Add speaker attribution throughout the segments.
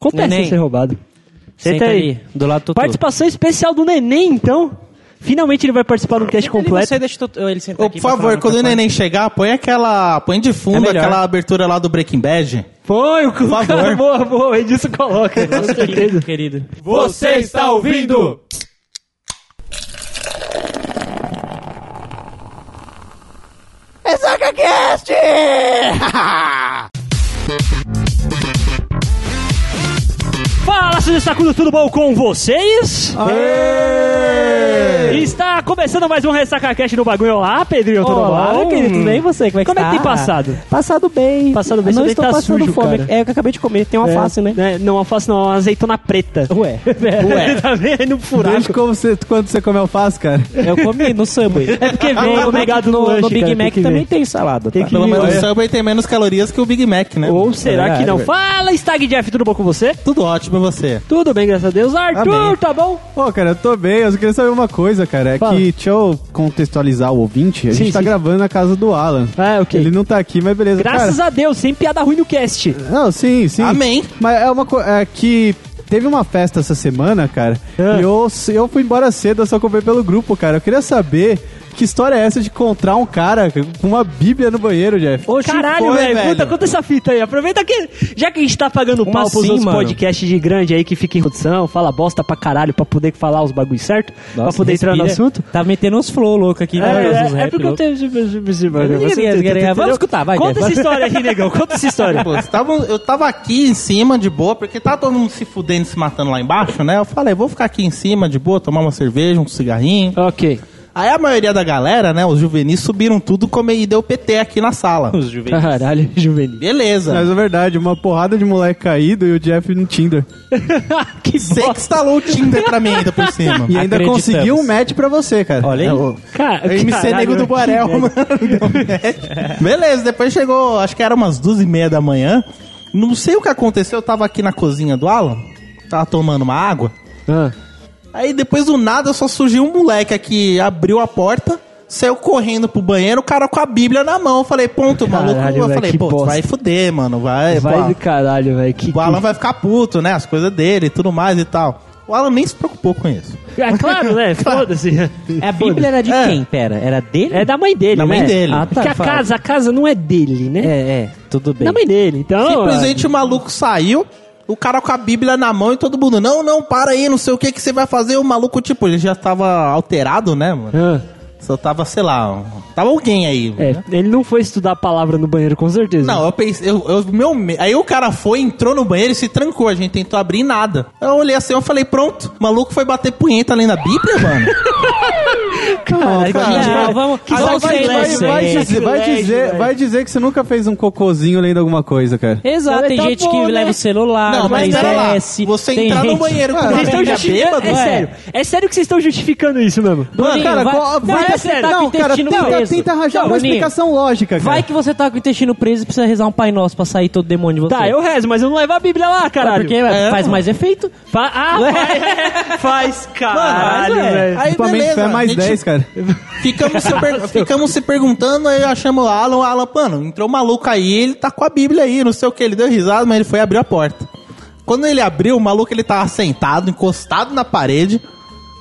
Speaker 1: Acontece
Speaker 2: Neném.
Speaker 1: ser roubado. Senta,
Speaker 2: Senta
Speaker 1: aí.
Speaker 2: do lado do Tutu.
Speaker 1: Participação especial do Neném, então. Finalmente ele vai participar do cast completo.
Speaker 2: Você deixa o Tutu- ele sentar
Speaker 3: Ô,
Speaker 2: aqui
Speaker 3: por favor, quando o neném chegar, põe aquela. Põe de fundo
Speaker 2: É
Speaker 3: aquela abertura lá do Breaking Bad.
Speaker 1: Foi, o
Speaker 3: favor.
Speaker 1: cara, boa, boa, o Edilson coloca, com
Speaker 2: Nossa,
Speaker 1: certeza.
Speaker 2: querido, querido.
Speaker 4: Você está ouvindo?
Speaker 1: Fala, seus sacudo, tudo bom com vocês? Está começando mais um Ressaca Cast no bagulho. Olá, Pedrinho, tudo
Speaker 2: Olá,
Speaker 1: bom?
Speaker 2: querido, tudo bem e você? Como é que
Speaker 1: Como é que
Speaker 2: tá?
Speaker 1: tem passado?
Speaker 2: Passado bem.
Speaker 1: Passado bem,
Speaker 2: Não estou
Speaker 1: tá
Speaker 2: passando
Speaker 1: sujo,
Speaker 2: fome.
Speaker 1: cara.
Speaker 2: É o que eu acabei de comer. Tem uma alface, né?
Speaker 1: É, não, alface não, uma azeitona preta.
Speaker 2: Ué.
Speaker 1: Ué. tá vendo? Furaco.
Speaker 4: Desde como você, quando você come alface, cara.
Speaker 2: Eu comi no Subway.
Speaker 1: É porque vem
Speaker 2: no,
Speaker 1: obrigado no,
Speaker 2: no,
Speaker 1: lanche,
Speaker 2: no Big
Speaker 1: cara,
Speaker 2: Mac também tem salada.
Speaker 1: Tem
Speaker 2: tá?
Speaker 1: que
Speaker 3: Pelo menos o Subway tem menos calorias que o Big Mac, né?
Speaker 1: Ou será
Speaker 2: É,
Speaker 1: que não?
Speaker 2: é
Speaker 1: Fala, Stag Jeff, tudo bom com você?
Speaker 3: Tudo ótimo e você.
Speaker 1: Tudo bem, graças a Deus. Arthur,
Speaker 3: Amém.
Speaker 1: tá bom?
Speaker 4: Pô, cara, eu tô bem. Eu só queria saber uma coisa, cara. É
Speaker 1: Fala.
Speaker 4: que, deixa eu contextualizar o ouvinte. A
Speaker 1: Sim,
Speaker 4: gente tá
Speaker 1: sim.
Speaker 4: gravando na casa do Alan.
Speaker 1: Ah, ok.
Speaker 4: Ele não tá aqui, mas beleza.
Speaker 1: Graças a Deus, sem piada ruim no cast.
Speaker 4: Cara, não, sim, sim.
Speaker 3: Amém.
Speaker 4: Mas é uma coisa é que teve uma festa essa semana, cara.
Speaker 1: Ah.
Speaker 4: E eu, eu fui embora cedo, eu só comprei pelo grupo, cara. Eu queria saber que história é essa de encontrar um cara com uma bíblia no banheiro, Jeff.
Speaker 1: Caralho,
Speaker 3: foi,
Speaker 1: velho.
Speaker 3: velho.
Speaker 1: Conta, conta essa fita aí. Aproveita que. Já que a gente tá pagando
Speaker 2: Como
Speaker 1: pau pros
Speaker 2: assim,
Speaker 1: outros
Speaker 2: mano?
Speaker 1: podcasts de grande aí que fica em produção, fala bosta pra caralho pra poder falar os bagulhos certo, pra
Speaker 2: Nossa,
Speaker 1: poder entrar no
Speaker 2: respira.
Speaker 1: assunto.
Speaker 2: Tá metendo uns flow louco aqui. né?
Speaker 1: É, é, é porque eu tenho.
Speaker 2: Vamos escutar, vai,
Speaker 1: Conta essa história aí, negão. Conta essa história.
Speaker 3: Pô, você tava- eu tava aqui em cima de boa, porque tá todo mundo se fudendo, se matando lá embaixo, né? Eu falei, vou ficar aqui em cima de boa, tomar uma cerveja, um cigarrinho.
Speaker 1: ok.
Speaker 3: Aí a maioria da galera, né, os juvenis subiram tudo come- e deu PT aqui na sala.
Speaker 2: Os juvenis.
Speaker 1: Caralho, juvenil.
Speaker 3: Beleza.
Speaker 4: Mas é verdade, uma porrada de moleque caído e o Jeff no Tinder.
Speaker 1: que
Speaker 3: Você que instalou o Tinder pra mim ainda por cima.
Speaker 4: E ainda conseguiu um match pra você, cara.
Speaker 2: Olha aí.
Speaker 4: É, o-
Speaker 1: Cara,
Speaker 3: O MC
Speaker 1: caralho,
Speaker 3: Nego do Borel, mano. deu um match. Beleza, depois chegou, acho que era umas duas e meia da manhã. Não sei o que aconteceu, eu tava aqui na cozinha do Alan, tava tomando uma água.
Speaker 1: Ah.
Speaker 3: Aí depois do nada só surgiu um moleque aqui, abriu a porta, saiu correndo pro banheiro, o cara com a Bíblia na mão. Eu falei, ponto, maluco.
Speaker 1: Caralho,
Speaker 3: Eu falei, pô, vai fuder, mano. Vai,
Speaker 1: Vai
Speaker 3: vai
Speaker 1: do caralho, velho. Que,
Speaker 3: o Alan vai ficar puto, né? As coisas dele e tudo mais e tal. O Alan nem se preocupou com isso.
Speaker 1: É claro, né? Foda-se.
Speaker 2: É, A Bíblia era de
Speaker 3: É.
Speaker 2: quem? Pera, era dele?
Speaker 1: É da mãe dele,
Speaker 3: Da
Speaker 1: né?
Speaker 3: mãe dele.
Speaker 2: Ah, tá.
Speaker 1: Porque a
Speaker 2: fala.
Speaker 1: casa, a casa não é dele, né?
Speaker 2: É, é, tudo bem.
Speaker 1: Da mãe dele. Então.
Speaker 3: Simplesmente o maluco saiu, o cara com a Bíblia na mão e todo mundo, não, não, para aí, não sei o que que você vai fazer. O maluco, tipo, ele já tava alterado, né, mano?
Speaker 1: Ah,
Speaker 3: Só tava, sei lá, tava alguém aí.
Speaker 1: é, ele não foi estudar a palavra no banheiro, com certeza.
Speaker 3: Não, eu pensei, eu, eu- meu, me- aí o cara foi, entrou no banheiro e se trancou, a gente tentou abrir nada. Eu olhei assim, eu falei, pronto, o maluco foi bater punheta além da Bíblia, mano?
Speaker 2: Vamos.
Speaker 1: Que
Speaker 2: vai,
Speaker 4: dizer, vai, dizer, vai dizer que você nunca fez um cocôzinho lendo alguma coisa, cara.
Speaker 2: Exato, tem
Speaker 1: então,
Speaker 2: gente que leva né? o celular,
Speaker 3: não, mas
Speaker 2: desce.
Speaker 3: Você entrar no banheiro com.
Speaker 4: Ah,
Speaker 1: é,
Speaker 2: é
Speaker 1: sério. É sério que vocês estão justificando isso mesmo.
Speaker 2: Mano,
Speaker 4: cara,
Speaker 2: vai ter sério.
Speaker 4: Não, cara, tenta arranjar uma explicação lógica, cara.
Speaker 2: Vai que você tá com o intestino preso e precisa rezar um Pai Nosso pra sair todo demônio de você.
Speaker 1: Tá, eu rezo, mas eu não levo a Bíblia lá, caralho.
Speaker 2: Porque
Speaker 3: é.
Speaker 2: faz mais efeito.
Speaker 1: Ah, faz, caralho,
Speaker 2: é.
Speaker 1: velho.
Speaker 3: Aí, beleza.
Speaker 4: É mais 10 vocês, cara.
Speaker 3: Ficamos se, per... Ficamos se perguntando, aí achamos o Alan, o Alan, mano, entrou um maluco aí, ele tá com a Bíblia aí, não sei o que, ele deu risada, mas ele foi abrir a porta. Quando ele abriu, o maluco ele tava sentado, encostado na parede,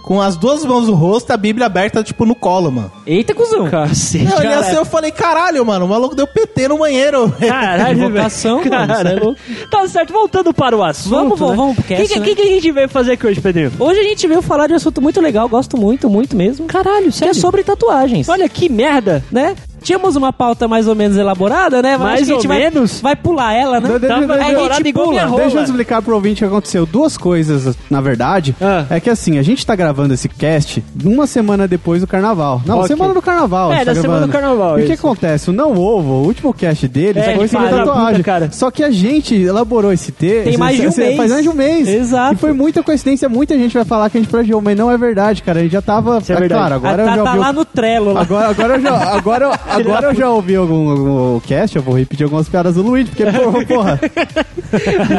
Speaker 3: com as duas mãos no rosto e a Bíblia aberta, tipo, no colo, mano.
Speaker 2: Eita, cuzão.
Speaker 1: Cacete,
Speaker 3: Eu olhei assim, eu falei, caralho, mano, o maluco deu PT no banheiro.
Speaker 1: Caralho,
Speaker 2: Invocação,
Speaker 1: velho.
Speaker 2: mano, é.
Speaker 1: Tá certo, voltando para o assunto.
Speaker 2: Vamos, vamos,
Speaker 1: né?
Speaker 2: vamos pro
Speaker 1: O que,
Speaker 2: cast,
Speaker 1: que,
Speaker 2: né?
Speaker 1: que, que a gente veio fazer aqui hoje, Pedrinho?
Speaker 2: Hoje a gente veio falar de um assunto muito legal, gosto muito, muito mesmo.
Speaker 1: Caralho,
Speaker 2: Que
Speaker 1: sério?
Speaker 2: é sobre tatuagens.
Speaker 1: Olha que merda.
Speaker 2: né? Tínhamos uma pauta mais ou menos elaborada, né? Mas
Speaker 1: Mais
Speaker 2: acho que a gente
Speaker 1: ou
Speaker 2: vai,
Speaker 1: menos?
Speaker 2: vai pular ela, né?
Speaker 4: Deixa-
Speaker 1: Tava
Speaker 4: deixa-
Speaker 2: Aí a gente pula.
Speaker 4: Deixa eu explicar pro ouvinte o que aconteceu. Duas coisas, na verdade.
Speaker 1: Ah.
Speaker 4: É que assim, a gente tá gravando esse cast uma semana depois do carnaval. Não,
Speaker 1: Ok.
Speaker 4: semana do carnaval. a
Speaker 1: É,
Speaker 4: gente
Speaker 1: da
Speaker 4: tá
Speaker 1: semana
Speaker 4: gravando.
Speaker 1: do carnaval,
Speaker 4: E o que acontece? O Não Ovo, o último cast deles,
Speaker 1: É,
Speaker 4: foi sobre tatuagem.
Speaker 1: puta, cara.
Speaker 4: Só que a gente elaborou esse texto.
Speaker 2: Tem mais de um mês.
Speaker 4: Faz mais de um mês.
Speaker 2: Exato.
Speaker 4: E foi muita coincidência. Muita gente vai falar que a gente plagiou, mas não é verdade, cara. A gente já tava.
Speaker 1: Isso é verdade.
Speaker 4: claro, agora
Speaker 2: Ah, tá,
Speaker 4: eu já
Speaker 2: tá lá no Trello. Lá.
Speaker 4: Agora, agora, eu já, agora, eu- agora eu já ouvi algum, algum cast, eu vou repetir algumas piadas do Luigi, porque, porra, porra.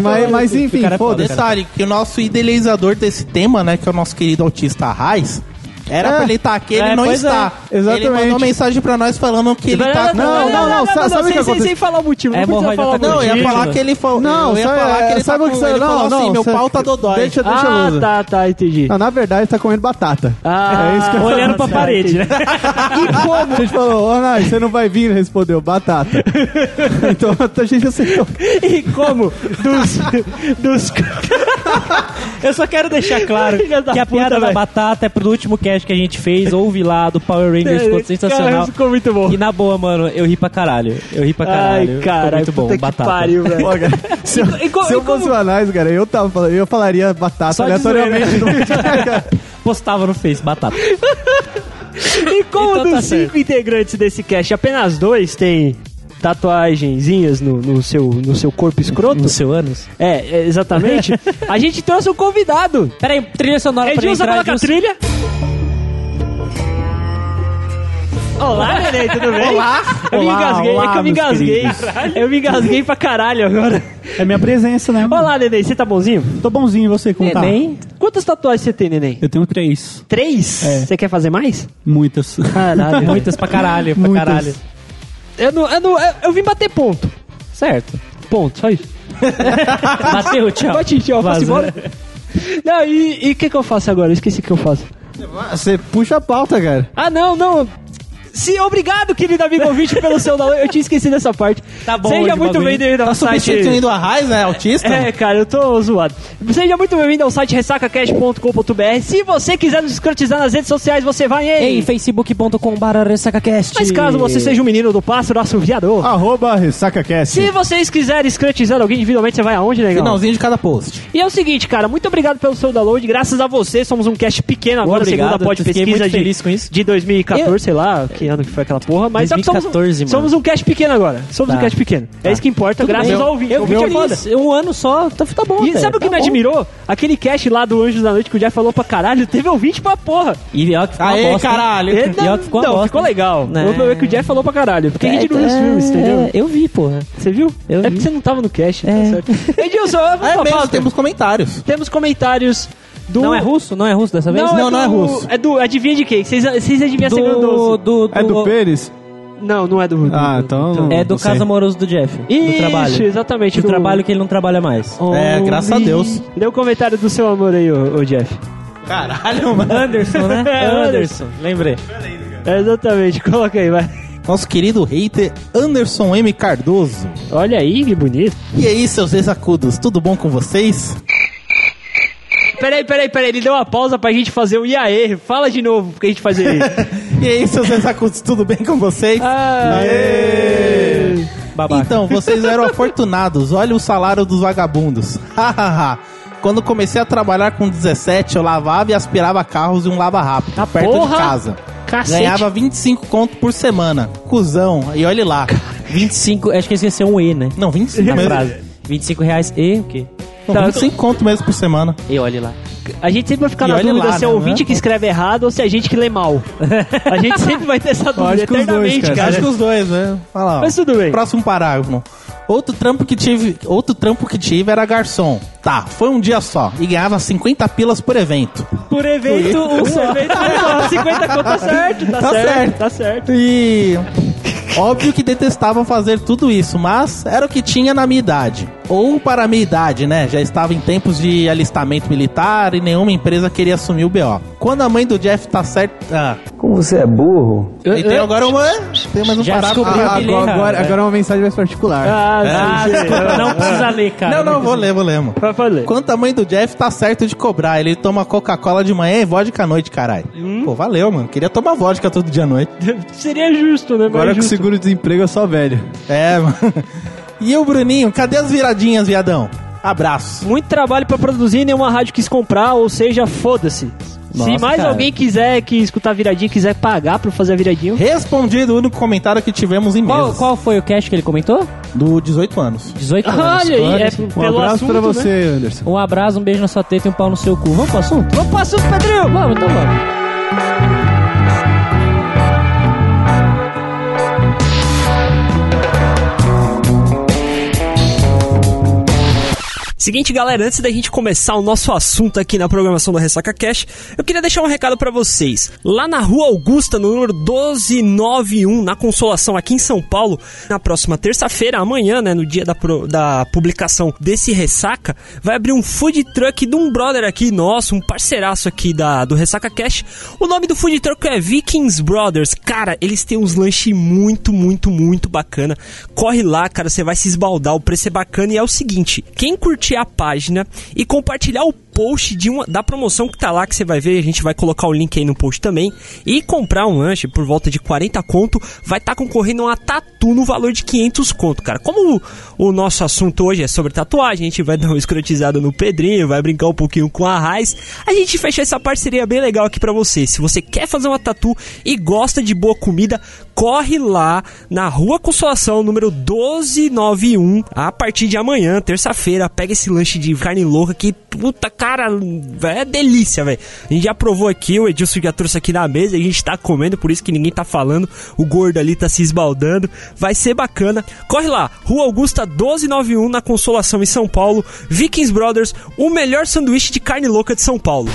Speaker 4: mas, mas enfim,
Speaker 2: é foda,
Speaker 4: foda-se.
Speaker 3: Detalhe, que o nosso idealizador desse tema, né, que é o nosso querido autista Raiz, Era
Speaker 4: É.
Speaker 3: pra ele estar aqui, ele
Speaker 2: É,
Speaker 3: não
Speaker 2: pois
Speaker 3: está.
Speaker 4: é, exatamente.
Speaker 3: Ele mandou mensagem pra nós falando que ele tá...
Speaker 4: não, não, não, sa- sabe o que aconteceu?
Speaker 1: sem falar o motivo.
Speaker 2: É,
Speaker 1: não precisa
Speaker 2: hemorroida
Speaker 1: falar o
Speaker 2: tá
Speaker 3: Não, eu ia falar que ele falou.
Speaker 4: Não,
Speaker 3: eu ia falar que ele
Speaker 4: sabe
Speaker 3: tá
Speaker 4: o que você-
Speaker 3: ele
Speaker 4: não,
Speaker 3: falou assim,
Speaker 4: não,
Speaker 3: meu pau tá dodói.
Speaker 4: Deixa, deixa
Speaker 1: Ah, tá, tá, entendi.
Speaker 4: Na verdade, tá comendo batata.
Speaker 1: Ah,
Speaker 4: É isso que eu
Speaker 2: Olhando pra
Speaker 1: tá,
Speaker 2: parede, né?
Speaker 1: E como?
Speaker 4: A gente falou, ô Nai, você não vai vir, ele respondeu, batata. então a gente aceitou.
Speaker 1: E como? Dos. dos...
Speaker 2: Eu só quero deixar claro
Speaker 1: da
Speaker 2: que a
Speaker 1: puta,
Speaker 2: piada da
Speaker 1: velho.
Speaker 2: batata é pro último cast que a gente fez. Ouve lá, do Power Rangers, ficou
Speaker 1: Cara,
Speaker 2: sensacional.
Speaker 1: ficou muito bom.
Speaker 2: E na boa, mano, eu ri pra caralho. Eu ri pra caralho.
Speaker 1: Ai, cara,
Speaker 2: muito bom, batata.
Speaker 1: pariu, velho.
Speaker 4: Pô, cara, se eu,
Speaker 1: E
Speaker 4: se
Speaker 1: e como-
Speaker 4: fosse o Anais, cara, eu, tava, falando- eu falaria batata
Speaker 2: Só
Speaker 4: aleatoriamente no vídeo.
Speaker 2: Postava no Face, batata.
Speaker 1: E como
Speaker 2: Então tá
Speaker 1: dos cinco integrantes desse cast, apenas dois têm tatuagenzinhas no, no, seu, no seu corpo escroto?
Speaker 2: No seu ânus.
Speaker 1: É, é, exatamente. a gente trouxe um convidado.
Speaker 2: Pera aí, trilha sonora pra
Speaker 1: Edilson,
Speaker 2: entrar.
Speaker 1: coloca a
Speaker 2: Edilson.
Speaker 1: trilha. Olá, Nenê, tudo bem? Olá. Eu me
Speaker 5: Olá,
Speaker 1: engasguei, é
Speaker 5: olá,
Speaker 1: que eu me engasguei. Eu me engasguei pra caralho agora.
Speaker 5: É minha presença, né?
Speaker 1: Olá, Nenê, você tá bonzinho?
Speaker 5: Tô bonzinho, e você como
Speaker 1: Neném. Quantas tatuagens você tem, Neném?
Speaker 5: tá? Eu tenho três.
Speaker 1: Três?
Speaker 5: É.
Speaker 1: Você quer fazer mais?
Speaker 5: Muitas.
Speaker 1: Caralho.
Speaker 2: Muitas pra caralho, pra
Speaker 5: Muitas.
Speaker 2: caralho.
Speaker 1: Eu, não, eu, não, eu, eu vim bater ponto.
Speaker 2: Certo.
Speaker 1: Ponto, só isso.
Speaker 2: Bateu, tchau.
Speaker 1: Bate, tchau,
Speaker 2: Vaza.
Speaker 1: embora? Não, e o que que eu faço agora? Eu esqueci o que eu faço.
Speaker 4: Você puxa a pauta, cara.
Speaker 1: Ah, não, não. Se, obrigado, querido amigo ouvinte, pelo seu download. Eu tinha esquecido essa parte.
Speaker 2: Tá bom,
Speaker 1: Seja
Speaker 2: o
Speaker 1: muito bem-vindo ao
Speaker 3: Tá
Speaker 1: site...
Speaker 3: substituindo a Raiz, né? Autista?
Speaker 1: É, cara, eu tô zoado. Seja muito bem-vindo ao site ressacacast.com.br. Se você quiser nos escrotizar nas redes sociais, você vai em...
Speaker 2: Em facebook.com.br ressacacast.
Speaker 1: Mas caso você seja um menino do pássaro assoviador...
Speaker 4: Arroba RessacaCast.
Speaker 1: Se vocês quiserem escrotizar alguém individualmente, você vai aonde, legal?
Speaker 3: Finalzinho de cada post.
Speaker 1: E é o seguinte, cara, muito obrigado pelo seu download. Graças a você, somos um cast pequeno agora,
Speaker 2: Obrigado,
Speaker 1: segunda pod pesquisa
Speaker 2: muito
Speaker 1: de,
Speaker 2: feliz com isso.
Speaker 1: de 2014, sei lá, que ano que foi aquela porra. Mas só que somos,
Speaker 2: 2014, mano.
Speaker 1: somos um cast pequeno agora. Somos
Speaker 2: Tá.
Speaker 1: um cast pequeno. É isso que importa,
Speaker 2: Tudo
Speaker 1: graças
Speaker 2: bem.
Speaker 1: ao ouvinte.
Speaker 2: Eu
Speaker 1: ouvinte é.
Speaker 2: Um ano só, tá, tá bom.
Speaker 1: E
Speaker 2: velho,
Speaker 1: sabe o que
Speaker 2: tá
Speaker 1: me
Speaker 2: bom.
Speaker 1: admirou? Aquele cast lá do Anjos da Noite que o Jeff falou pra caralho, teve ouvinte pra porra.
Speaker 2: E ó, que ficou
Speaker 3: Aê,
Speaker 2: bosta.
Speaker 3: caralho.
Speaker 1: É,
Speaker 2: E ó, que ficou
Speaker 1: não,
Speaker 2: bosta,
Speaker 1: ficou legal.
Speaker 2: Né?
Speaker 1: O problema é que o Jeff falou pra caralho. Porque a gente
Speaker 2: É,
Speaker 1: não viu os filmes, entendeu?
Speaker 2: é, Eu vi, porra.
Speaker 1: Você viu?
Speaker 2: Eu
Speaker 1: é
Speaker 2: vi.
Speaker 1: porque você não tava no cast, tá
Speaker 2: É.
Speaker 1: certo. Edilson, vamos
Speaker 3: É mesmo, temos comentários.
Speaker 1: Temos comentários do...
Speaker 2: Não é russo? Não é russo dessa vez?
Speaker 3: Não,
Speaker 1: é
Speaker 3: não é
Speaker 1: do-
Speaker 3: russo.
Speaker 1: É do. Adivinha de quem? Vocês adivinham a segunda
Speaker 2: do, do, do,
Speaker 4: É do Pênis?
Speaker 1: Não, não é do. do
Speaker 4: Ah,
Speaker 1: do-
Speaker 4: então...
Speaker 1: do-
Speaker 2: É do
Speaker 4: não sei.
Speaker 2: caso amoroso do Jeff.
Speaker 1: Isso,
Speaker 2: do trabalho.
Speaker 1: exatamente.
Speaker 2: Do trabalho que ele não trabalha mais.
Speaker 3: É, graças a Deus.
Speaker 1: Lê o comentário do seu amor aí, ô, ô Jeff.
Speaker 3: Caralho, mano.
Speaker 2: Anderson, né?
Speaker 1: É,
Speaker 2: Anderson, lembrei.
Speaker 1: É, exatamente, coloca aí, vai.
Speaker 3: Nosso querido hater Anderson M. Cardoso.
Speaker 1: Olha aí, que bonito.
Speaker 3: E aí, seus exacudos, tudo bom com vocês?
Speaker 1: Peraí, peraí, peraí, ele deu uma pausa pra gente fazer o IAE. Fala de novo, porque a gente fazer isso.
Speaker 3: E aí, seus exacudos, tudo bem com vocês?
Speaker 1: Aê!
Speaker 2: Babaca.
Speaker 3: Então, vocês eram afortunados. Olha o salário dos vagabundos. Hahaha. Quando comecei a trabalhar com 17, eu lavava e aspirava carros e um lava rápido,
Speaker 1: Ah,
Speaker 3: perto
Speaker 1: porra!
Speaker 3: de casa.
Speaker 1: Cacete.
Speaker 3: Ganhava 25 conto por semana. Cusão. E olhe lá.
Speaker 2: 25, acho que esqueceu um E, né?
Speaker 3: Não, 25
Speaker 2: Na
Speaker 3: mesmo.
Speaker 2: frase. 25 reais e o quê?
Speaker 1: Tá,
Speaker 3: 25 conto mesmo por semana.
Speaker 2: E olha lá.
Speaker 1: A gente sempre vai ficar
Speaker 3: E
Speaker 1: na dúvida
Speaker 3: lá,
Speaker 1: se é
Speaker 3: né,
Speaker 1: o ouvinte
Speaker 3: né?
Speaker 1: que escreve errado ou se é a gente que lê mal. A gente sempre vai ter essa dúvida
Speaker 4: os dois,
Speaker 1: eternamente,
Speaker 4: cara.
Speaker 1: cara.
Speaker 3: Acho que os dois, né? Ó.
Speaker 1: Mas tudo bem.
Speaker 3: Próximo parágrafo. Outro trampo que tive, outro trampo que tive era garçom. Tá, foi um dia só e ganhava 50 pilas por evento.
Speaker 1: Por evento, um evento, mas, ó, 50 conto tá certo, tá,
Speaker 3: Tá
Speaker 1: certo,
Speaker 3: certo.
Speaker 1: tá certo.
Speaker 3: E óbvio que detestava fazer tudo isso, mas era o que tinha na minha idade. Ou para a minha idade, né? Já estava em tempos de alistamento militar e nenhuma empresa queria assumir o BO. Quando a mãe do Jeff tá certo. Ah,
Speaker 6: Como você é burro.
Speaker 3: e tem agora uma. Tem mais um
Speaker 2: Já
Speaker 3: parágrafo. Ah,
Speaker 2: que
Speaker 4: Agora, agora, agora é uma mensagem mais particular.
Speaker 1: Ah,
Speaker 2: Ah,
Speaker 1: sim.
Speaker 2: não precisa ler, cara.
Speaker 3: Não, não, vou ler, vou ler, mano.
Speaker 1: Vai fazer.
Speaker 3: Quanto a mãe do Jeff tá certo de cobrar. Ele toma Coca-Cola de manhã e vodka à noite, caralho. Pô, valeu, mano. Queria tomar vodka todo dia à noite.
Speaker 1: Seria justo, né?
Speaker 4: Agora com
Speaker 1: justo.
Speaker 4: seguro-desemprego é só velho.
Speaker 3: É, mano. E o Bruninho, cadê as viradinhas, viadão? Abraço.
Speaker 1: Muito trabalho pra produzir nenhuma rádio quis comprar, ou seja, foda-se. Se
Speaker 2: Nossa,
Speaker 1: mais
Speaker 2: cara.
Speaker 1: alguém quiser que escutar a viradinha, quiser pagar pra fazer a viradinha,
Speaker 3: Respondido o único comentário que tivemos em
Speaker 2: Qual,
Speaker 3: meses.
Speaker 2: qual foi o cast que ele comentou?
Speaker 3: Do 18 anos.
Speaker 2: 18 anos.
Speaker 1: Olha aí, é.
Speaker 4: Um
Speaker 1: pelo
Speaker 4: abraço
Speaker 1: assunto,
Speaker 4: pra
Speaker 1: né?
Speaker 4: você, Anderson.
Speaker 2: Um abraço, um beijo na sua teta e um pau no seu cu. Vamos pro assunto?
Speaker 1: Vamos pro assunto, Pedrinho!
Speaker 2: Vamos, então vamos.
Speaker 1: Seguinte, galera, antes da gente começar o nosso assunto aqui na programação do Ressaca Cash, eu queria deixar um recado pra vocês. Lá na Rua Augusta, no número 1291, na Consolação, aqui em São Paulo, na próxima terça-feira, amanhã, né, no dia da, pro- da publicação desse Ressaca, vai abrir um food truck de um brother aqui nosso, um parceiraço aqui da, do Ressaca Cash. O nome do food truck é Vikings Brothers. Cara, eles têm uns lanches muito, muito, muito bacana. Corre lá, cara, você vai se esbaldar, o preço é bacana e é o seguinte, quem curtir a página e compartilhar o post de uma, da promoção que tá lá, que você vai ver, a gente vai colocar o link aí no post também, e comprar um lanche por volta de 40 conto, vai estar concorrendo a uma tatu no valor de 500 conto, cara. Como o, o nosso assunto hoje é sobre tatuagem, a gente vai dar uma escrotizada no Pedrinho, vai brincar um pouquinho com a Raiz, a gente fechou essa parceria bem legal aqui pra você. Se você quer fazer uma tatu e gosta de boa comida, corre lá na Rua Consolação, número 1291, a partir de amanhã, terça-feira, pega esse lanche de carne louca que, puta, cara, é delícia, velho. A gente já provou aqui, o Edilson já trouxe aqui na mesa, a gente tá comendo, por isso que ninguém tá falando, o gordo ali tá se esbaldando, vai ser bacana. Corre lá, Rua Augusta 1291, na Consolação em São Paulo, Vikings Brothers, o melhor sanduíche de carne louca de São Paulo.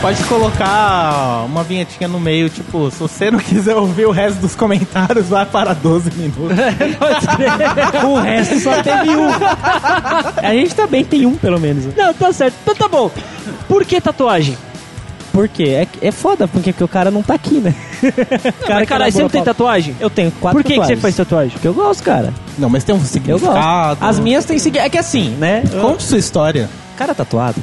Speaker 3: Pode colocar uma vinhetinha no meio, tipo, se você não quiser ouvir o resto dos comentários, vai para 12 minutos.
Speaker 2: o resto só teve um. A gente também tem um, pelo menos.
Speaker 1: Não, tá certo. Então tá bom. Por que tatuagem?
Speaker 2: Por quê? É, é foda, porque, porque o cara não tá aqui, né? O
Speaker 1: Cara,
Speaker 2: que
Speaker 1: caralho, você não tem tatuagem?
Speaker 2: Eu tenho quatro
Speaker 1: Por que, que você
Speaker 2: tatuagens.
Speaker 1: faz tatuagem?
Speaker 2: Porque eu gosto, cara.
Speaker 3: Não, mas tem um
Speaker 2: Eu
Speaker 3: significado.
Speaker 2: gosto. As minhas têm seguido. É que assim, né?
Speaker 3: Conte sua história.
Speaker 2: Cara tatuado.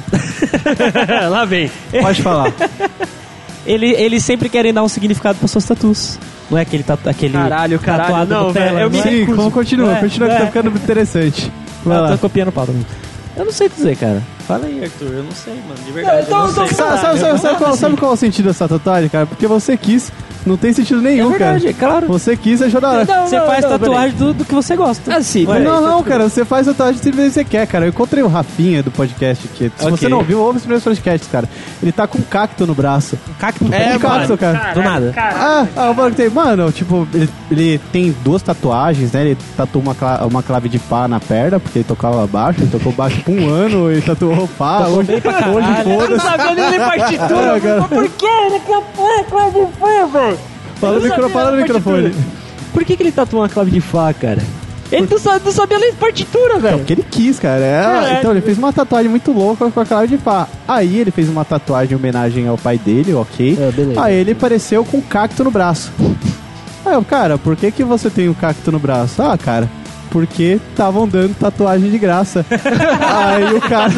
Speaker 1: Lá vem.
Speaker 4: Pode falar.
Speaker 2: Ele, eles sempre querem dar um significado para suas tatus. Não é aquele, tatu, aquele
Speaker 1: Caralho, caralho,
Speaker 2: tatuado
Speaker 1: não,
Speaker 2: Nutella,
Speaker 1: velho, eu me
Speaker 2: não é?
Speaker 4: Sim, como continua,
Speaker 2: É,
Speaker 4: continua que
Speaker 2: é.
Speaker 4: tá ficando interessante. Vai
Speaker 2: Eu
Speaker 4: lá.
Speaker 2: tô copiando o pau também. Eu não sei dizer, cara. Fala aí, Arthur. Eu não sei, mano. De verdade.
Speaker 1: então-
Speaker 2: eu não
Speaker 1: então
Speaker 2: sei.
Speaker 4: Sabe, sabe, sabe, sabe qual, sabe qual é o sentido dessa tatuagem, cara? Porque você quis, não tem sentido nenhum,
Speaker 2: É verdade,
Speaker 4: cara.
Speaker 2: claro.
Speaker 4: Você quis, achou da hora.
Speaker 1: Não,
Speaker 2: Você
Speaker 1: não,
Speaker 2: faz
Speaker 1: não,
Speaker 2: tatuagem do, do que você gosta.
Speaker 1: Ah, sim,
Speaker 2: Ué,
Speaker 4: não, não, cara, você faz tatuagem se você quer, cara. Eu encontrei o Rafinha do podcast aqui. Se
Speaker 2: Ok.
Speaker 4: você não viu, ouve os primeiros podcasts, cara. Ele tá com um cacto no braço.
Speaker 2: Cacto.
Speaker 4: É, um cacto, cara.
Speaker 2: Do nada.
Speaker 4: Ah, ah, o mano que tem. Mano, tipo, ele, ele tem duas tatuagens, né? Ele tatuou uma, uma clave de pá na perna, porque ele tocava baixo, ele tocou baixo por um ano, ele tatuou pá, hoje, hoje
Speaker 1: Eu não
Speaker 4: foda-se.
Speaker 1: sabia nem ler partitura.
Speaker 4: É, cara.
Speaker 1: Mas por que? Ele quer pôr clave de fã, velho?
Speaker 4: Fala no,
Speaker 1: não
Speaker 4: micro, fala no microfone.
Speaker 1: Por que, que ele tatuou uma clave de Fá, cara? Ele não sabia, não sabia ler partitura, velho.
Speaker 4: Porque ele quis, cara. É,
Speaker 1: Caralho.
Speaker 4: então ele fez uma tatuagem muito louca com a clave de pá. Aí ele fez uma tatuagem em homenagem ao pai dele, ok.
Speaker 1: É, beleza.
Speaker 4: Aí ele apareceu com um cacto no braço. Aí eu, cara, por que, que você tem um cacto no braço? Ah, cara, porque estavam dando tatuagem de graça. aí o cara.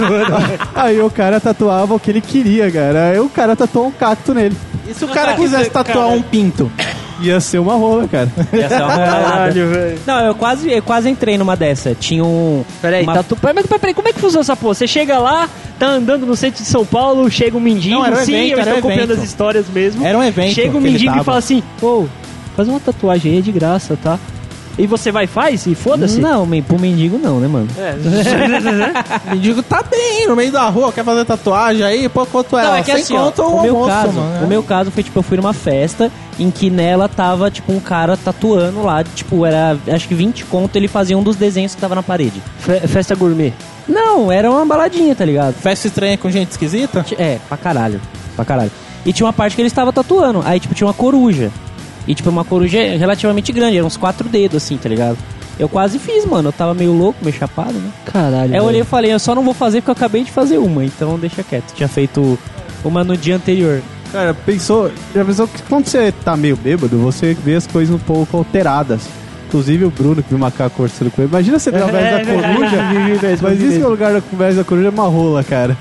Speaker 4: aí o cara tatuava o que ele queria, cara. Aí o cara tatuou um cacto nele.
Speaker 3: E se o cara quisesse tatuar um pinto?
Speaker 4: Ia ser uma rola, cara.
Speaker 2: Essa é uma.
Speaker 1: Caralho, velho.
Speaker 2: Não, eu quase, eu quase entrei numa dessa. Tinha um.
Speaker 1: Peraí,
Speaker 2: uma...
Speaker 1: tatu... Peraí, mas peraí, como é que funciona essa porra? Você chega lá, tá andando no centro de São Paulo, chega um mendigo,
Speaker 3: Não, era um
Speaker 1: sim,
Speaker 3: evento,
Speaker 1: eu
Speaker 3: era
Speaker 1: estou
Speaker 3: um
Speaker 1: as histórias mesmo.
Speaker 3: Era um evento
Speaker 1: Chega um mendigo e fala assim, pô, faz uma tatuagem aí, de graça, tá? E você vai e faz e foda-se?
Speaker 2: Não, men- pro mendigo não, né, mano?
Speaker 1: É.
Speaker 3: O mendigo tá bem, no meio da rua, quer fazer tatuagem aí, pô, quanto é?
Speaker 2: Não,
Speaker 3: Ela?
Speaker 2: é que
Speaker 3: Sem
Speaker 2: assim, ó,
Speaker 3: conto
Speaker 2: o meu
Speaker 3: almoço,
Speaker 2: caso,
Speaker 3: mano.
Speaker 2: o meu caso foi tipo eu fui numa festa em que nela tava tipo um cara tatuando lá, tipo era acho que 20 conto, ele fazia um dos desenhos que tava na parede.
Speaker 1: Fe- Festa gourmet.
Speaker 2: Não, era uma baladinha, tá ligado?
Speaker 3: Festa estranha com gente esquisita?
Speaker 2: É, pra caralho, pra caralho. E tinha uma parte que ele estava tatuando, aí tipo tinha uma coruja. E tipo uma coruja relativamente grande, eram uns quatro dedos assim, tá ligado? Eu quase fiz, mano, eu tava meio louco, meio chapado, né?
Speaker 1: Caralho.
Speaker 2: Aí eu olhei e falei, eu só não vou fazer porque eu acabei de fazer uma, então deixa quieto. Tinha feito uma no dia anterior.
Speaker 4: Cara, pensou. Já pensou que quando você tá meio bêbado, você vê as coisas um pouco alteradas. Inclusive o Bruno, que viu o macaco conversando com ele. Imagina você ao invés
Speaker 1: É
Speaker 4: da coruja. mas isso que o lugar da conversa da coruja é uma rola, cara.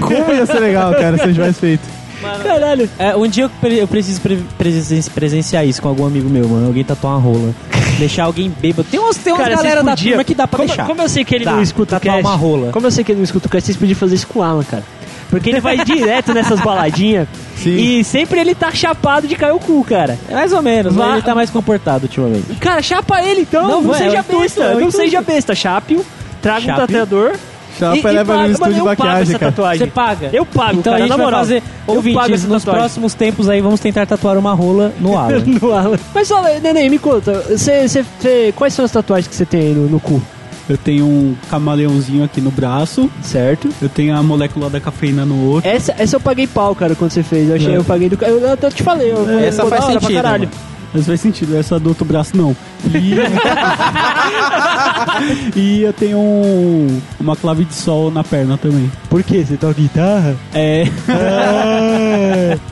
Speaker 4: Como ia ser legal, cara, se gente tivesse feito.
Speaker 1: Caralho.
Speaker 2: É, um dia eu, pre- eu preciso pre- presen- presenciar isso com algum amigo meu, mano. Alguém tatuar uma rola. deixar alguém bêbado. Tem umas, tem umas
Speaker 1: Cara,
Speaker 2: galera da turma que dá pra
Speaker 1: como,
Speaker 2: deixar.
Speaker 1: Como eu sei que ele
Speaker 2: Dá,
Speaker 1: não escuta o cast,
Speaker 2: uma rola.
Speaker 1: Como eu sei que ele não escuta o cast, vocês podiam fazer isso com o Alan, cara. Porque ele vai direto nessas baladinhas
Speaker 4: Sim.
Speaker 1: e sempre ele tá chapado de cair o cu, cara.
Speaker 2: É mais ou menos, mas ele tá mais comportado ultimamente.
Speaker 1: Cara, chapa ele então, não,
Speaker 2: Não, vai,
Speaker 1: seja besta,
Speaker 2: eu
Speaker 1: não
Speaker 2: intuito.
Speaker 1: seja besta, chape-o, traga um
Speaker 2: Chape-o.
Speaker 1: Tatuador
Speaker 4: Chapa
Speaker 1: E- e
Speaker 4: leva
Speaker 1: paga,
Speaker 4: no estúdio de
Speaker 1: eu pago
Speaker 4: maquiagem,
Speaker 1: essa
Speaker 4: cara.
Speaker 1: tatuagem.
Speaker 2: Você paga?
Speaker 1: Eu pago,
Speaker 2: Então
Speaker 1: cara,
Speaker 2: a gente
Speaker 1: na
Speaker 2: vai
Speaker 1: moral.
Speaker 2: fazer.
Speaker 1: Eu pago
Speaker 2: Ouvintes, nos
Speaker 1: tatuagem.
Speaker 2: próximos tempos aí vamos tentar tatuar uma rola no Alan.
Speaker 1: No Alan. Mas fala, Neném, me conta, você, você, você- quais são as tatuagens que você tem aí no, no cu?
Speaker 5: Eu tenho um camaleãozinho aqui no braço.
Speaker 1: Certo?
Speaker 5: Eu tenho a molécula da cafeína no outro.
Speaker 1: Essa, essa eu paguei pau, cara, quando você fez. Eu achei,
Speaker 5: É.
Speaker 1: eu paguei do. Eu, eu até te falei, eu,
Speaker 3: Essa faz
Speaker 1: hora pra
Speaker 3: sentido,
Speaker 1: caralho.
Speaker 5: Mas faz sentido, essa do outro braço não. E, e eu tenho um- uma clave de sol na perna também.
Speaker 1: Por quê? Você toca guitarra?
Speaker 5: É.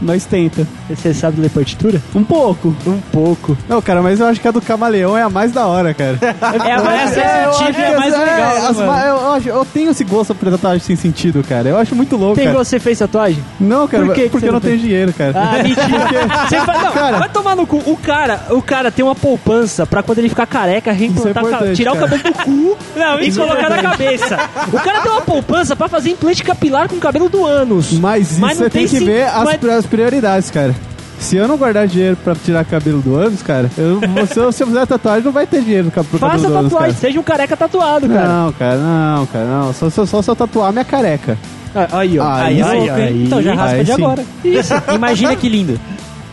Speaker 5: Nós tenta.
Speaker 1: Você sabe ler partitura?
Speaker 5: Um pouco.
Speaker 1: Um pouco.
Speaker 4: Não, cara, mas eu acho que a do camaleão é a mais da hora, cara.
Speaker 2: É a mais
Speaker 4: É, eu
Speaker 2: sensitiva e a mais
Speaker 4: é,
Speaker 2: legal, né,
Speaker 4: as
Speaker 2: mano?
Speaker 4: ma- eu, eu acho- eu tenho esse gosto pra tatuagem sem sentido, cara. Eu acho muito louco,
Speaker 1: Tem
Speaker 4: cara.
Speaker 1: você fez tatuagem?
Speaker 4: Não, cara,
Speaker 1: Por que que
Speaker 4: porque eu
Speaker 1: não
Speaker 4: tenho dinheiro, cara.
Speaker 1: Ah, mentira. Você faz, não,
Speaker 4: Cara.
Speaker 1: vai tomar no cu. O cara, o cara tem uma poupança pra quando ele ficar careca, reimplantar,
Speaker 4: é
Speaker 1: tirar o cabelo do cu e
Speaker 4: isso é
Speaker 1: colocar na cabeça. O cara tem uma poupança pra fazer implante capilar com cabelo do ânus.
Speaker 4: Mas isso
Speaker 1: Mas não
Speaker 4: você tem,
Speaker 1: tem
Speaker 4: que
Speaker 1: sim-
Speaker 4: ver as,
Speaker 1: mas-
Speaker 4: as prioridades, cara. Se eu não guardar dinheiro pra tirar cabelo do ânus, cara, eu, se, eu, se eu fizer tatuagem, não vai ter dinheiro pro cabelo
Speaker 1: Faça
Speaker 4: do ânus,
Speaker 1: tatuagem,
Speaker 4: cara.
Speaker 1: seja um careca tatuado, cara.
Speaker 4: Não, cara, não, cara, não. Só, só, só se eu tatuar minha careca.
Speaker 1: Ah, Aí, ó.
Speaker 4: Aí,
Speaker 1: aí, aí,
Speaker 4: hein?
Speaker 2: Então já raspa
Speaker 4: Aí
Speaker 2: de
Speaker 4: sim.
Speaker 2: agora. Isso. Imagina que lindo.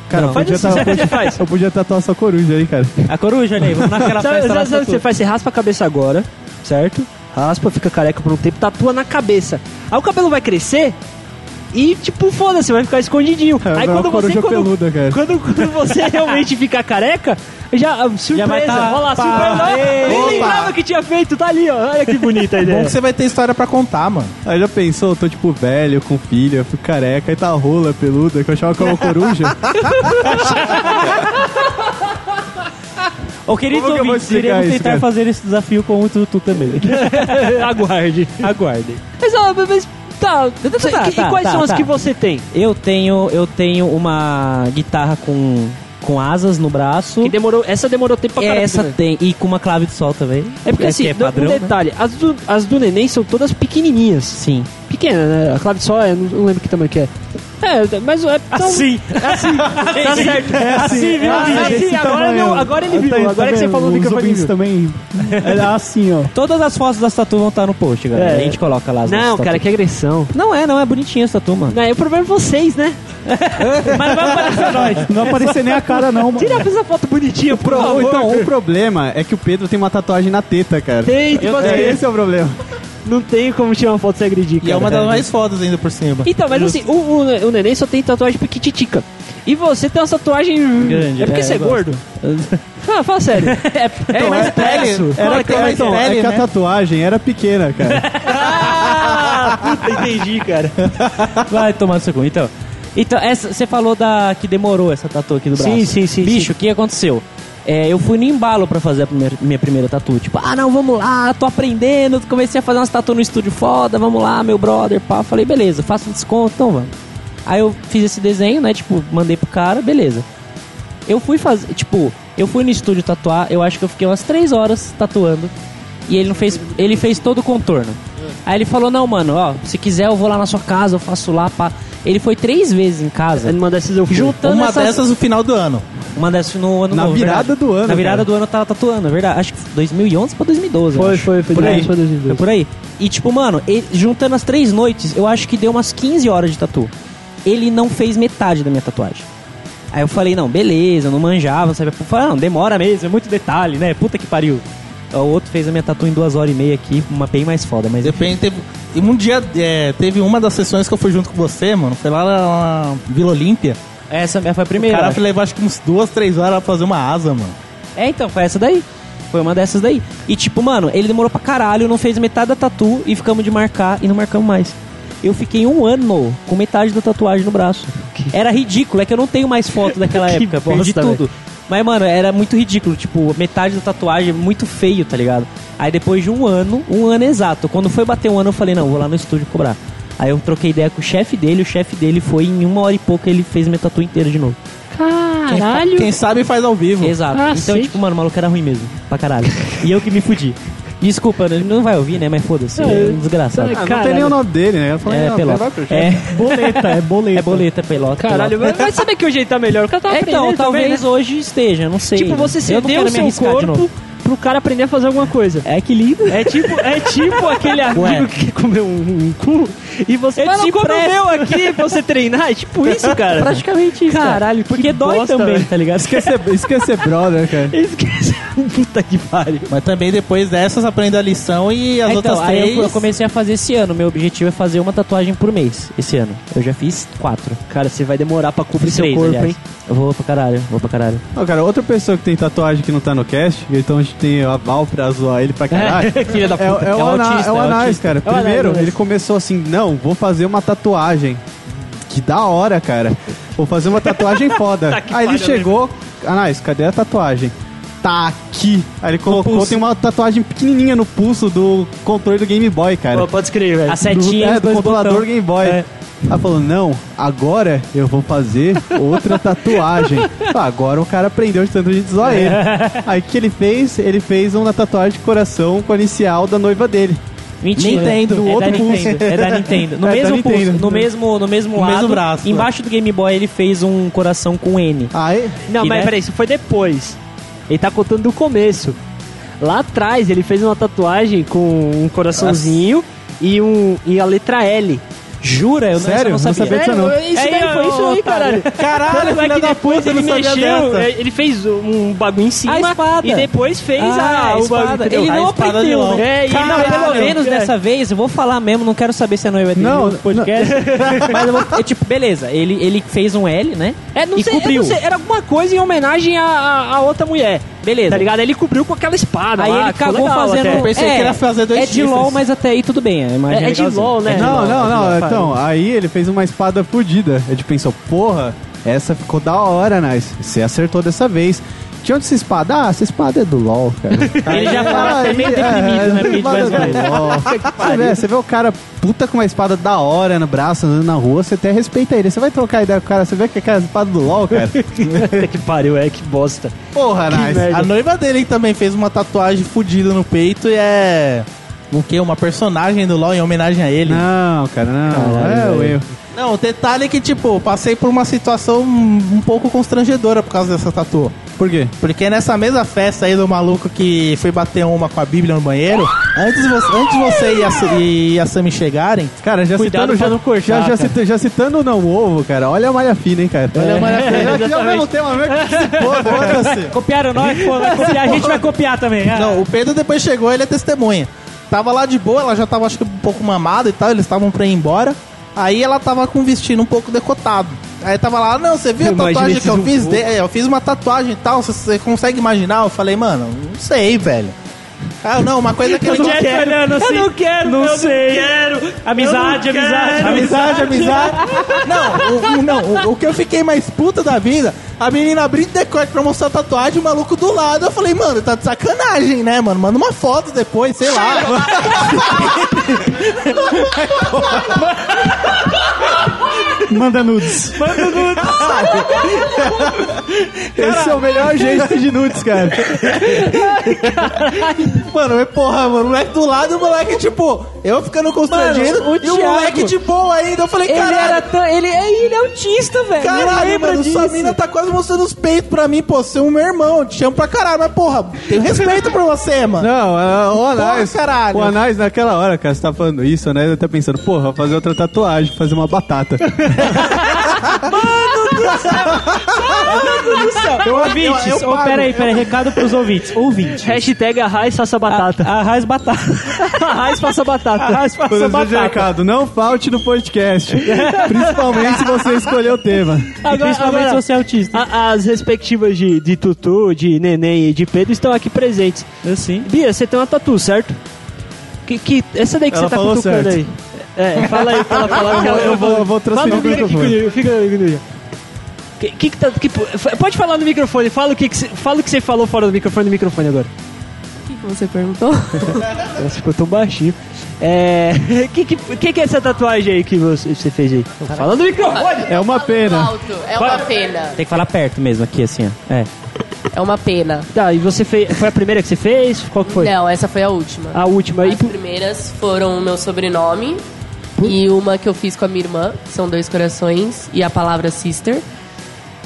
Speaker 4: Cara,
Speaker 2: Não,
Speaker 4: eu,
Speaker 1: faz
Speaker 4: podia
Speaker 1: isso,
Speaker 4: tatuar-
Speaker 1: você
Speaker 4: podia-
Speaker 1: faz.
Speaker 4: eu podia tatuar sua coruja aí, cara.
Speaker 2: A coruja, olha aí, vamos naquela
Speaker 1: Sabe,
Speaker 2: festa
Speaker 1: sabe, você faz? Você raspa a cabeça agora, certo? Raspa, fica careca por um tempo, tatua na cabeça. Aí o cabelo vai crescer e, tipo, foda-se, vai ficar escondidinho.
Speaker 4: É,
Speaker 1: Aí
Speaker 4: uma
Speaker 1: quando você, quando,
Speaker 4: peluda,
Speaker 1: quando, quando você realmente ficar careca, já, ah, surpresa,
Speaker 2: vai tá-
Speaker 1: olha lá,
Speaker 2: pá,
Speaker 1: surpresa.
Speaker 2: ei,
Speaker 1: Nem
Speaker 3: opa.
Speaker 1: lembrava que tinha feito, tá ali, ó. Olha que bonita a
Speaker 3: Bom
Speaker 1: ideia.
Speaker 3: que você vai ter história pra contar, mano.
Speaker 4: Aí já pensou, eu tô tipo velho, com filha, fico careca, aí tá rola peluda, que eu achava que era uma coruja.
Speaker 2: Ô, queridos
Speaker 4: Como que
Speaker 2: ouvintes, iremos
Speaker 4: isso,
Speaker 2: tentar
Speaker 4: cara?
Speaker 2: fazer esse desafio com o Tutu também.
Speaker 1: Aguarde.
Speaker 2: Aguardem.
Speaker 1: Mas, ó, mas tá.
Speaker 2: Tá,
Speaker 1: que-
Speaker 2: tá,
Speaker 1: e quais
Speaker 2: tá,
Speaker 1: são as
Speaker 2: tá.
Speaker 1: que você tem?
Speaker 2: Eu tenho, eu tenho uma guitarra com, com asas no braço.
Speaker 1: Que demorou, essa demorou tempo pra caramba.
Speaker 2: Essa
Speaker 1: né?
Speaker 2: tem. E com uma clave de sol também.
Speaker 1: É porque assim,
Speaker 2: é
Speaker 1: do-
Speaker 2: padrão,
Speaker 1: um
Speaker 2: né?
Speaker 1: detalhe, as, do, as do neném são todas pequenininhas.
Speaker 2: Sim.
Speaker 1: Pequena, né? A clave de sol, é, não, não lembro que tamanho que é. É, mas é... Então,
Speaker 2: Assim.
Speaker 1: assim, tá certo.
Speaker 2: É assim, viu,
Speaker 1: Ah,
Speaker 2: Vinícius?
Speaker 1: sim, agora, ele, agora ele viu,
Speaker 5: Tá-
Speaker 1: agora
Speaker 5: tá
Speaker 1: que você falou do
Speaker 5: Os
Speaker 1: microfone viu.
Speaker 5: também. É assim, ó.
Speaker 2: Todas as fotos das tatu vão estar no post, galera.
Speaker 1: É.
Speaker 2: A gente coloca lá as
Speaker 1: Não, cara,
Speaker 2: tatu.
Speaker 1: que agressão.
Speaker 2: Não é, não é bonitinha essa tatu, mano.
Speaker 1: Não, é o problema é vocês, né?
Speaker 2: Mas não vai aparecer nós.
Speaker 5: Não aparecer nem a cara, não, mano.
Speaker 1: Tira essa foto bonitinha, por favor.
Speaker 4: então, o problema é que o Pedro tem uma tatuagem na teta, cara.
Speaker 1: Tem, tipo assim,
Speaker 4: É, esse é o problema.
Speaker 1: Não tem como tirar uma foto sem agredir,
Speaker 3: E
Speaker 1: cara.
Speaker 3: é uma das mais fodas ainda por cima.
Speaker 1: Então, mas assim, o, o, o neném só tem tatuagem piquititica. E você tem uma tatuagem...
Speaker 2: Grande,
Speaker 1: É porque
Speaker 2: é,
Speaker 1: você é gordo? Fala, fala sério. É, é mais plexo.
Speaker 3: Fala
Speaker 1: Fala
Speaker 3: que é mais
Speaker 4: Então, é
Speaker 3: pele,
Speaker 4: que a
Speaker 3: né?
Speaker 4: tatuagem era pequena, cara.
Speaker 1: Ah, puta, entendi, cara.
Speaker 2: Vai tomar no seu cu. Então, então essa, você falou da que demorou essa tatu aqui do braço.
Speaker 1: Sim, sim, sim,
Speaker 2: Bicho, o que aconteceu? É, eu fui no embalo pra fazer a primeira- minha primeira tatu. Tipo, ah, não, vamos lá, tô aprendendo. Comecei a fazer umas tatu no estúdio foda, vamos lá, meu brother, pá. Falei, beleza, faço desconto, então vamos. Aí eu fiz esse desenho, né? Tipo, mandei pro cara, beleza. Eu fui fazer, tipo, eu fui no estúdio tatuar, eu acho que eu fiquei umas três horas tatuando. E ele não fez, ele fez todo o contorno. Aí ele falou, não, mano, ó, se quiser eu vou lá na sua casa, eu faço lá, pá. Ele foi três vezes em casa.
Speaker 1: Numa dessas eu fui.
Speaker 2: Juntando
Speaker 3: Uma
Speaker 2: essas-
Speaker 3: dessas no final do ano.
Speaker 2: Uma dessas no ano
Speaker 4: Na
Speaker 2: novo,
Speaker 4: virada
Speaker 2: verdade.
Speaker 4: do ano,
Speaker 2: Na virada
Speaker 4: cara.
Speaker 2: do ano eu tava tatuando, é verdade. Acho que 2011 pra 2012. eu
Speaker 1: Foi,
Speaker 2: acho.
Speaker 1: foi, foi
Speaker 2: por aí.
Speaker 1: 2011 pra 2012.
Speaker 2: Foi por aí. E tipo, mano, ele- juntando as três noites, eu acho que deu umas 15 horas de tatu. Ele não fez metade da minha tatuagem. Aí eu falei, não, beleza, eu não manjava, sabe? Eu falei, não, demora mesmo, é muito detalhe, né? Puta que pariu. O outro fez a minha tatu em duas horas e meia aqui, uma bem mais foda, mas
Speaker 3: Depende, teve. E um dia é, teve uma das sessões que eu fui junto com você, mano. Foi lá na Vila Olímpia.
Speaker 2: essa foi a
Speaker 3: O
Speaker 2: primeira.
Speaker 3: cara
Speaker 2: acho.
Speaker 3: levou acho que uns duas, três horas pra fazer uma asa, mano.
Speaker 2: É, então, foi essa daí. Foi uma dessas daí. E tipo, mano, ele demorou pra caralho, não fez metade da tatu e ficamos de marcar e não marcamos mais. Eu fiquei um ano com metade da tatuagem no braço. Era ridículo, é que eu não tenho mais foto daquela
Speaker 1: Que
Speaker 2: época, perdi
Speaker 1: bosta,
Speaker 2: tudo. Mas, mano, era muito ridículo, tipo, metade da tatuagem, muito feio, tá ligado? Aí depois de um ano, um ano exato, quando foi bater um ano, eu falei, não, vou lá no estúdio cobrar. Aí eu troquei ideia com o chefe dele, o chefe dele foi em uma hora e pouca, ele fez minha tatu inteira de novo.
Speaker 3: Quem,
Speaker 1: Caralho.
Speaker 3: quem sabe faz ao vivo.
Speaker 2: Exato.
Speaker 1: Ah,
Speaker 2: então,
Speaker 1: sim.
Speaker 2: tipo, mano, o maluco era ruim mesmo. Pra caralho. e eu que me fudi. Desculpa, ele não vai ouvir, né? Mas foda-se. É um desgraçado.
Speaker 1: É,
Speaker 4: Ah, não tem nem o nome dele, né? Eu falei,
Speaker 2: É,
Speaker 4: não,
Speaker 2: pelota.
Speaker 4: chefe.
Speaker 2: É,
Speaker 5: Boleta, é boleta.
Speaker 2: é boleta, pelota.
Speaker 1: Caralho,
Speaker 2: pelota.
Speaker 1: mas vai saber que o jeito tá melhor. O cara tá
Speaker 2: É,
Speaker 1: aprendendo
Speaker 2: então,
Speaker 1: também,
Speaker 2: talvez
Speaker 1: né?
Speaker 2: hoje esteja, não sei.
Speaker 1: Tipo, você cedeu o seu corpo
Speaker 2: novo.
Speaker 1: pro cara aprender a fazer alguma coisa.
Speaker 2: É que lindo.
Speaker 1: É tipo, é tipo aquele amigo
Speaker 2: Ué.
Speaker 1: que comeu um, um cu e você "Mas
Speaker 2: te
Speaker 1: o
Speaker 2: presta."
Speaker 1: meu aqui pra você treinar. É tipo isso, cara.
Speaker 2: Praticamente isso. cara.
Speaker 1: Caralho, que
Speaker 2: Porque dói
Speaker 1: bosta,
Speaker 2: também,
Speaker 1: velho.
Speaker 2: tá ligado?
Speaker 4: Quer ser brother, cara.
Speaker 1: Esquece. Puta que pariu.
Speaker 3: Mas também depois dessas aprende a lição e as
Speaker 2: então,
Speaker 3: outras
Speaker 2: aí
Speaker 3: três.
Speaker 2: eu, eu comecei a fazer esse ano. Meu objetivo é fazer uma tatuagem por mês esse ano. Eu já fiz quatro.
Speaker 1: Cara, você vai demorar pra cobrir seu
Speaker 2: Três,
Speaker 1: corpo,
Speaker 2: aliás.
Speaker 1: hein?
Speaker 2: Eu vou pra caralho, vou pra caralho.
Speaker 4: Cara, outra pessoa que tem tatuagem que não tá no cast, então a gente tem a Val pra zoar ele pra caralho.
Speaker 1: Filha da
Speaker 4: É,
Speaker 1: puta.
Speaker 4: é o,
Speaker 2: É o
Speaker 4: Ana-
Speaker 2: autista,
Speaker 4: é o
Speaker 2: é o
Speaker 4: Anais, cara.
Speaker 1: É o
Speaker 4: Primeiro,
Speaker 1: é Anais.
Speaker 4: ele começou assim, não, vou fazer uma tatuagem. Que da hora, cara. Vou fazer uma tatuagem foda.
Speaker 1: Tá
Speaker 4: Aí ele
Speaker 1: pariu,
Speaker 4: chegou, Anais, cadê a tatuagem? Tá aqui. Aí ele colocou,
Speaker 1: pulso.
Speaker 4: tem uma tatuagem pequenininha no pulso do controle do Game Boy, cara.
Speaker 1: Pô, Pode escrever, velho.
Speaker 2: A setinha
Speaker 4: do, é, do controlador
Speaker 2: botão.
Speaker 4: Game Boy.
Speaker 2: É.
Speaker 4: Aí falou, não, agora eu vou fazer outra tatuagem. Ah, agora o cara aprendeu de tanto a gente zoar ele. Aí o que ele fez? Ele fez uma tatuagem de coração com a inicial da noiva dele.
Speaker 2: Mentira.
Speaker 3: Nintendo,
Speaker 2: é
Speaker 3: outro
Speaker 2: da
Speaker 3: pulso.
Speaker 2: Nintendo. É da Nintendo. No
Speaker 4: É
Speaker 2: mesmo
Speaker 4: Nintendo.
Speaker 2: pulso, no mesmo, no mesmo
Speaker 3: No
Speaker 2: lado,
Speaker 3: mesmo braço,
Speaker 2: embaixo do Game Boy ele fez um coração com N.
Speaker 4: Aí,
Speaker 1: Não,
Speaker 2: E
Speaker 1: mas
Speaker 2: né?
Speaker 1: peraí, isso foi depois. Ele tá contando do começo. Lá atrás ele fez uma tatuagem com um coraçãozinho e, um, e a letra L.
Speaker 2: Jura? Eu não,
Speaker 4: Sério?
Speaker 2: essa eu não
Speaker 4: Não
Speaker 2: sabia.
Speaker 4: sabia disso não.
Speaker 1: Isso
Speaker 2: É,
Speaker 1: daí, foi isso aí, caralho.
Speaker 3: Caralho,
Speaker 1: é
Speaker 3: filha
Speaker 1: que
Speaker 3: da
Speaker 1: depois
Speaker 3: puta, eu
Speaker 1: ele
Speaker 3: não sabia
Speaker 1: mexeu,
Speaker 3: dessa.
Speaker 1: é, ele fez um bagulho em cima
Speaker 2: A espada.
Speaker 1: e depois fez
Speaker 2: Ah,
Speaker 1: a,
Speaker 2: a espada.
Speaker 1: bagulho?
Speaker 2: Ele
Speaker 3: A
Speaker 2: não aprendeu, né?
Speaker 1: É, e
Speaker 2: Não,
Speaker 1: não,
Speaker 2: pelo
Speaker 1: não,
Speaker 2: menos
Speaker 1: é.
Speaker 2: dessa vez, eu vou falar mesmo, não quero saber se a noiva dele
Speaker 4: Não,
Speaker 2: no podcast. mas eu vou, é, tipo, beleza, ele, ele fez um L, né?
Speaker 1: É, não
Speaker 2: e
Speaker 1: sei, eu
Speaker 2: cobriu.
Speaker 1: não sei, era alguma coisa em homenagem a outra mulher.
Speaker 2: Beleza.
Speaker 1: Tá ligado? Aí Ele cobriu com aquela espada
Speaker 2: Aí
Speaker 1: lá,
Speaker 2: ele fazendo.
Speaker 1: até.
Speaker 3: Eu pensei que ele ia fazer dois
Speaker 2: É de
Speaker 3: chifres.
Speaker 2: LOL, mas até aí tudo bem.
Speaker 1: É- é de. LOL, né?
Speaker 2: É
Speaker 4: não,
Speaker 2: LOL,
Speaker 4: não,
Speaker 2: é
Speaker 4: não. Então, aí ele fez uma espada fodida. A gente pensou, porra, essa ficou da hora, Nice. Você acertou dessa vez. De onde essa espada? Ah, essa espada é do LOL, cara.
Speaker 2: Ele já fala que é meio
Speaker 4: Aí,
Speaker 2: deprimido, né? Porque a gente vai
Speaker 4: é. Você vê, você vê o cara puta com uma espada da hora no braço, andando na rua, você até respeita ele. Você vai trocar ideia com o cara, você vê que é aquela espada do LOL, cara.
Speaker 1: Puta que pariu, é que bosta.
Speaker 3: Porra,
Speaker 1: Que
Speaker 3: Nice. A noiva dele também fez uma tatuagem fodida no peito e é. O quê? Uma personagem do LoL em homenagem a ele.
Speaker 4: Não, cara, não.
Speaker 1: Caralho,
Speaker 4: é o erro.
Speaker 3: Não, o detalhe é que, tipo, passei por uma situação um um pouco constrangedora por causa dessa tatu.
Speaker 4: Por quê?
Speaker 3: Porque nessa mesma festa aí do maluco que foi bater uma com a Bíblia no banheiro, antes, você, antes você e a, e a Sammy chegarem,
Speaker 4: Cara, já
Speaker 1: Cuidado
Speaker 4: citando, já,
Speaker 1: não cortar,
Speaker 4: já, já,
Speaker 1: cara.
Speaker 4: cita- já citando não o ovo, cara, olha a malha fina, hein, cara.
Speaker 3: Olha a malha fina.
Speaker 4: Já que é o mesmo tema, mesmo que se foda.
Speaker 2: Copiaram nós, pô, vai copiar, a gente vai copiar também. Ah.
Speaker 3: Não, o Pedro depois chegou, ele é testemunha. Tava lá de boa, ela já tava acho que um pouco mamada e tal, eles estavam pra ir embora. Aí ela tava com o vestido um pouco decotado. Aí tava lá, não, você viu a
Speaker 1: Eu
Speaker 3: tatuagem que eu fiz? De- é, eu fiz uma tatuagem e tal, você, consegue imaginar? Eu falei, mano, não sei, velho. Ah, não, uma coisa que ele não quer.
Speaker 2: olhando assim.
Speaker 1: Eu não quero,
Speaker 2: não
Speaker 1: eu
Speaker 2: sei.
Speaker 1: não quero.
Speaker 2: Amizade,
Speaker 1: Eu não
Speaker 2: amizade,
Speaker 1: quero.
Speaker 3: Amizade, amizade. Não, o, o- não o, o que eu fiquei mais puta da vida, a menina abrindo decote pra mostrar a tatuagem, o maluco do lado. Eu falei, mano, tá de sacanagem, né, mano? Manda uma foto depois, sei lá.
Speaker 4: Manda nudes. Manda nudes. Esse é o melhor jeito de nudes, cara.
Speaker 3: mano, mas porra, mano, o moleque do lado e o moleque, tipo, eu ficando constrangido
Speaker 2: Mano, o
Speaker 3: e o
Speaker 2: Thiago-
Speaker 3: moleque de boa ainda. Eu falei,
Speaker 2: Ele
Speaker 3: caralho.
Speaker 2: era tão. Ele, é- ele é autista, velho. ele
Speaker 3: Caralho, mano,
Speaker 2: disso.
Speaker 3: sua mina tá quase mostrando os peitos pra mim, pô, você é um meu irmão, te chamo pra caralho, mas porra, tenho respeito por você, mano.
Speaker 4: Não, é, o Anais.
Speaker 3: caralho.
Speaker 4: O Anais, naquela hora, cara, você tá falando isso, né? Eu tá pensando, porra, vou fazer outra tatuagem, fazer uma batata.
Speaker 2: Ouvintes,
Speaker 3: eu- eu
Speaker 2: oh, peraí, peraí, recado pros ouvintes. Ouvintes.
Speaker 1: Hashtag arraiz faça batata.
Speaker 2: Arraiz batata.
Speaker 1: Arraiz faça batata.
Speaker 2: Arraiz faça
Speaker 4: Por exemplo, de
Speaker 2: batata.
Speaker 4: recado, não falte no podcast. Principalmente se você escolher o tema.
Speaker 2: E principalmente se você é autista.
Speaker 1: a- as respectivas de, de Tutu, de Neném e de Pedro estão aqui presentes.
Speaker 2: Assim.
Speaker 1: Bia, você tem uma tatu, certo? Que, que, essa daí que
Speaker 4: Ela
Speaker 1: você tá cutucando
Speaker 4: certo.
Speaker 1: aí. É, fala aí, fala, fala. que
Speaker 4: Eu vou- eu vou- eu vou transferir o microfone.
Speaker 1: Fica, fica, que, que, que tá, que, pode falar no microfone, fala o que, que, você, fala o que você falou fora do microfone no microfone agora.
Speaker 6: O que, que você perguntou?
Speaker 1: Nossa, ficou tão baixinho. É. que, que, que, que é essa tatuagem aí que você, você fez aí? Fala no microfone!
Speaker 4: É uma pena.
Speaker 6: Alto. É uma pena.
Speaker 2: Tem que falar perto mesmo, aqui assim, ó. É.
Speaker 6: É uma pena.
Speaker 1: Tá, e você fez. Foi a primeira que você fez? Qual que foi?
Speaker 6: Não, essa foi a última.
Speaker 1: A última. E,
Speaker 6: As primeiras foram o meu sobrenome e uma que eu fiz com a minha irmã, que são dois corações, e a palavra sister.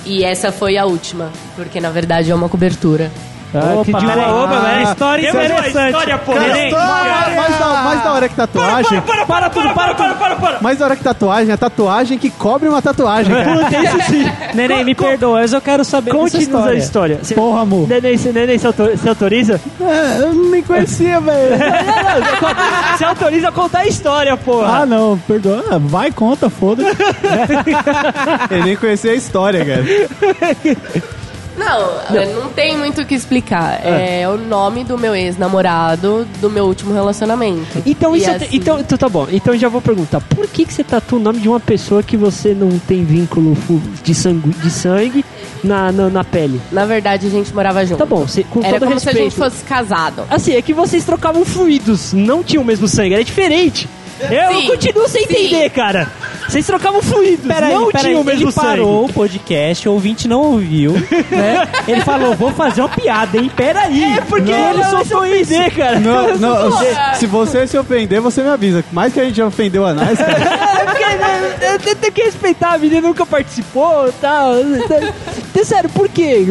Speaker 6: E essa foi a última, porque na verdade é uma cobertura.
Speaker 2: Ah, que de uma-
Speaker 5: opa,
Speaker 2: Ah,
Speaker 5: velho, história interessante.
Speaker 1: história, pô.
Speaker 4: Cara,
Speaker 1: Neném.
Speaker 4: mais, mais da, mais da hora que tatuagem.
Speaker 1: Para, para, tudo, para, para, para, para.
Speaker 4: Mais da hora que tatuagem é tatuagem que cobre uma tatuagem, cara.
Speaker 1: Puta, isso sim.
Speaker 2: Neném, me perdoa, mas eu quero saber dessa
Speaker 1: Conte-nos a
Speaker 2: história.
Speaker 1: história.
Speaker 5: Porra, amor.
Speaker 1: Neném, você, neném, autor- você autoriza?
Speaker 5: É, eu nem conhecia, velho.
Speaker 1: Você autoriza a contar a história, porra.
Speaker 5: Ah, não, perdoa. Ah, Vai, conta, foda-se.
Speaker 4: Ele nem conhecia a história, cara.
Speaker 6: Não, é, não tem muito o que explicar. É, o nome do meu ex-namorado do meu último relacionamento.
Speaker 1: Então, isso é-
Speaker 6: assim-
Speaker 1: então, então tá bom. Então já vou perguntar. Por que, que você tatua o nome de uma pessoa que você não tem vínculo de sangue, de sangue na, na, na pele?
Speaker 6: Na verdade, a gente morava junto.
Speaker 1: Tá bom, você, com
Speaker 6: Era
Speaker 1: todo
Speaker 6: como se a
Speaker 1: respeito.
Speaker 6: gente fosse casado.
Speaker 1: Assim, é que vocês trocavam fluidos, não tinham o mesmo sangue, era diferente. Eu
Speaker 6: Sim,
Speaker 1: continuo sem
Speaker 6: sim.
Speaker 1: entender, cara. Vocês trocavam fluidos,
Speaker 2: Peraí,
Speaker 1: não
Speaker 2: peraí,
Speaker 1: tinham o mesmo
Speaker 2: ele parou
Speaker 1: sangue.
Speaker 2: o podcast, o ouvinte não ouviu, né? Ele falou, vou fazer uma piada, hein? Peraí.
Speaker 1: É porque
Speaker 2: Não,
Speaker 1: ele soltou isso, cara.
Speaker 4: Não, não, se, se você se ofender, você me avisa. Mais que a gente já ofendeu a Nais, cara.
Speaker 1: É porque né, eu tenho- que respeitar, a menina nunca participou e tal. Então, Sério, por quê?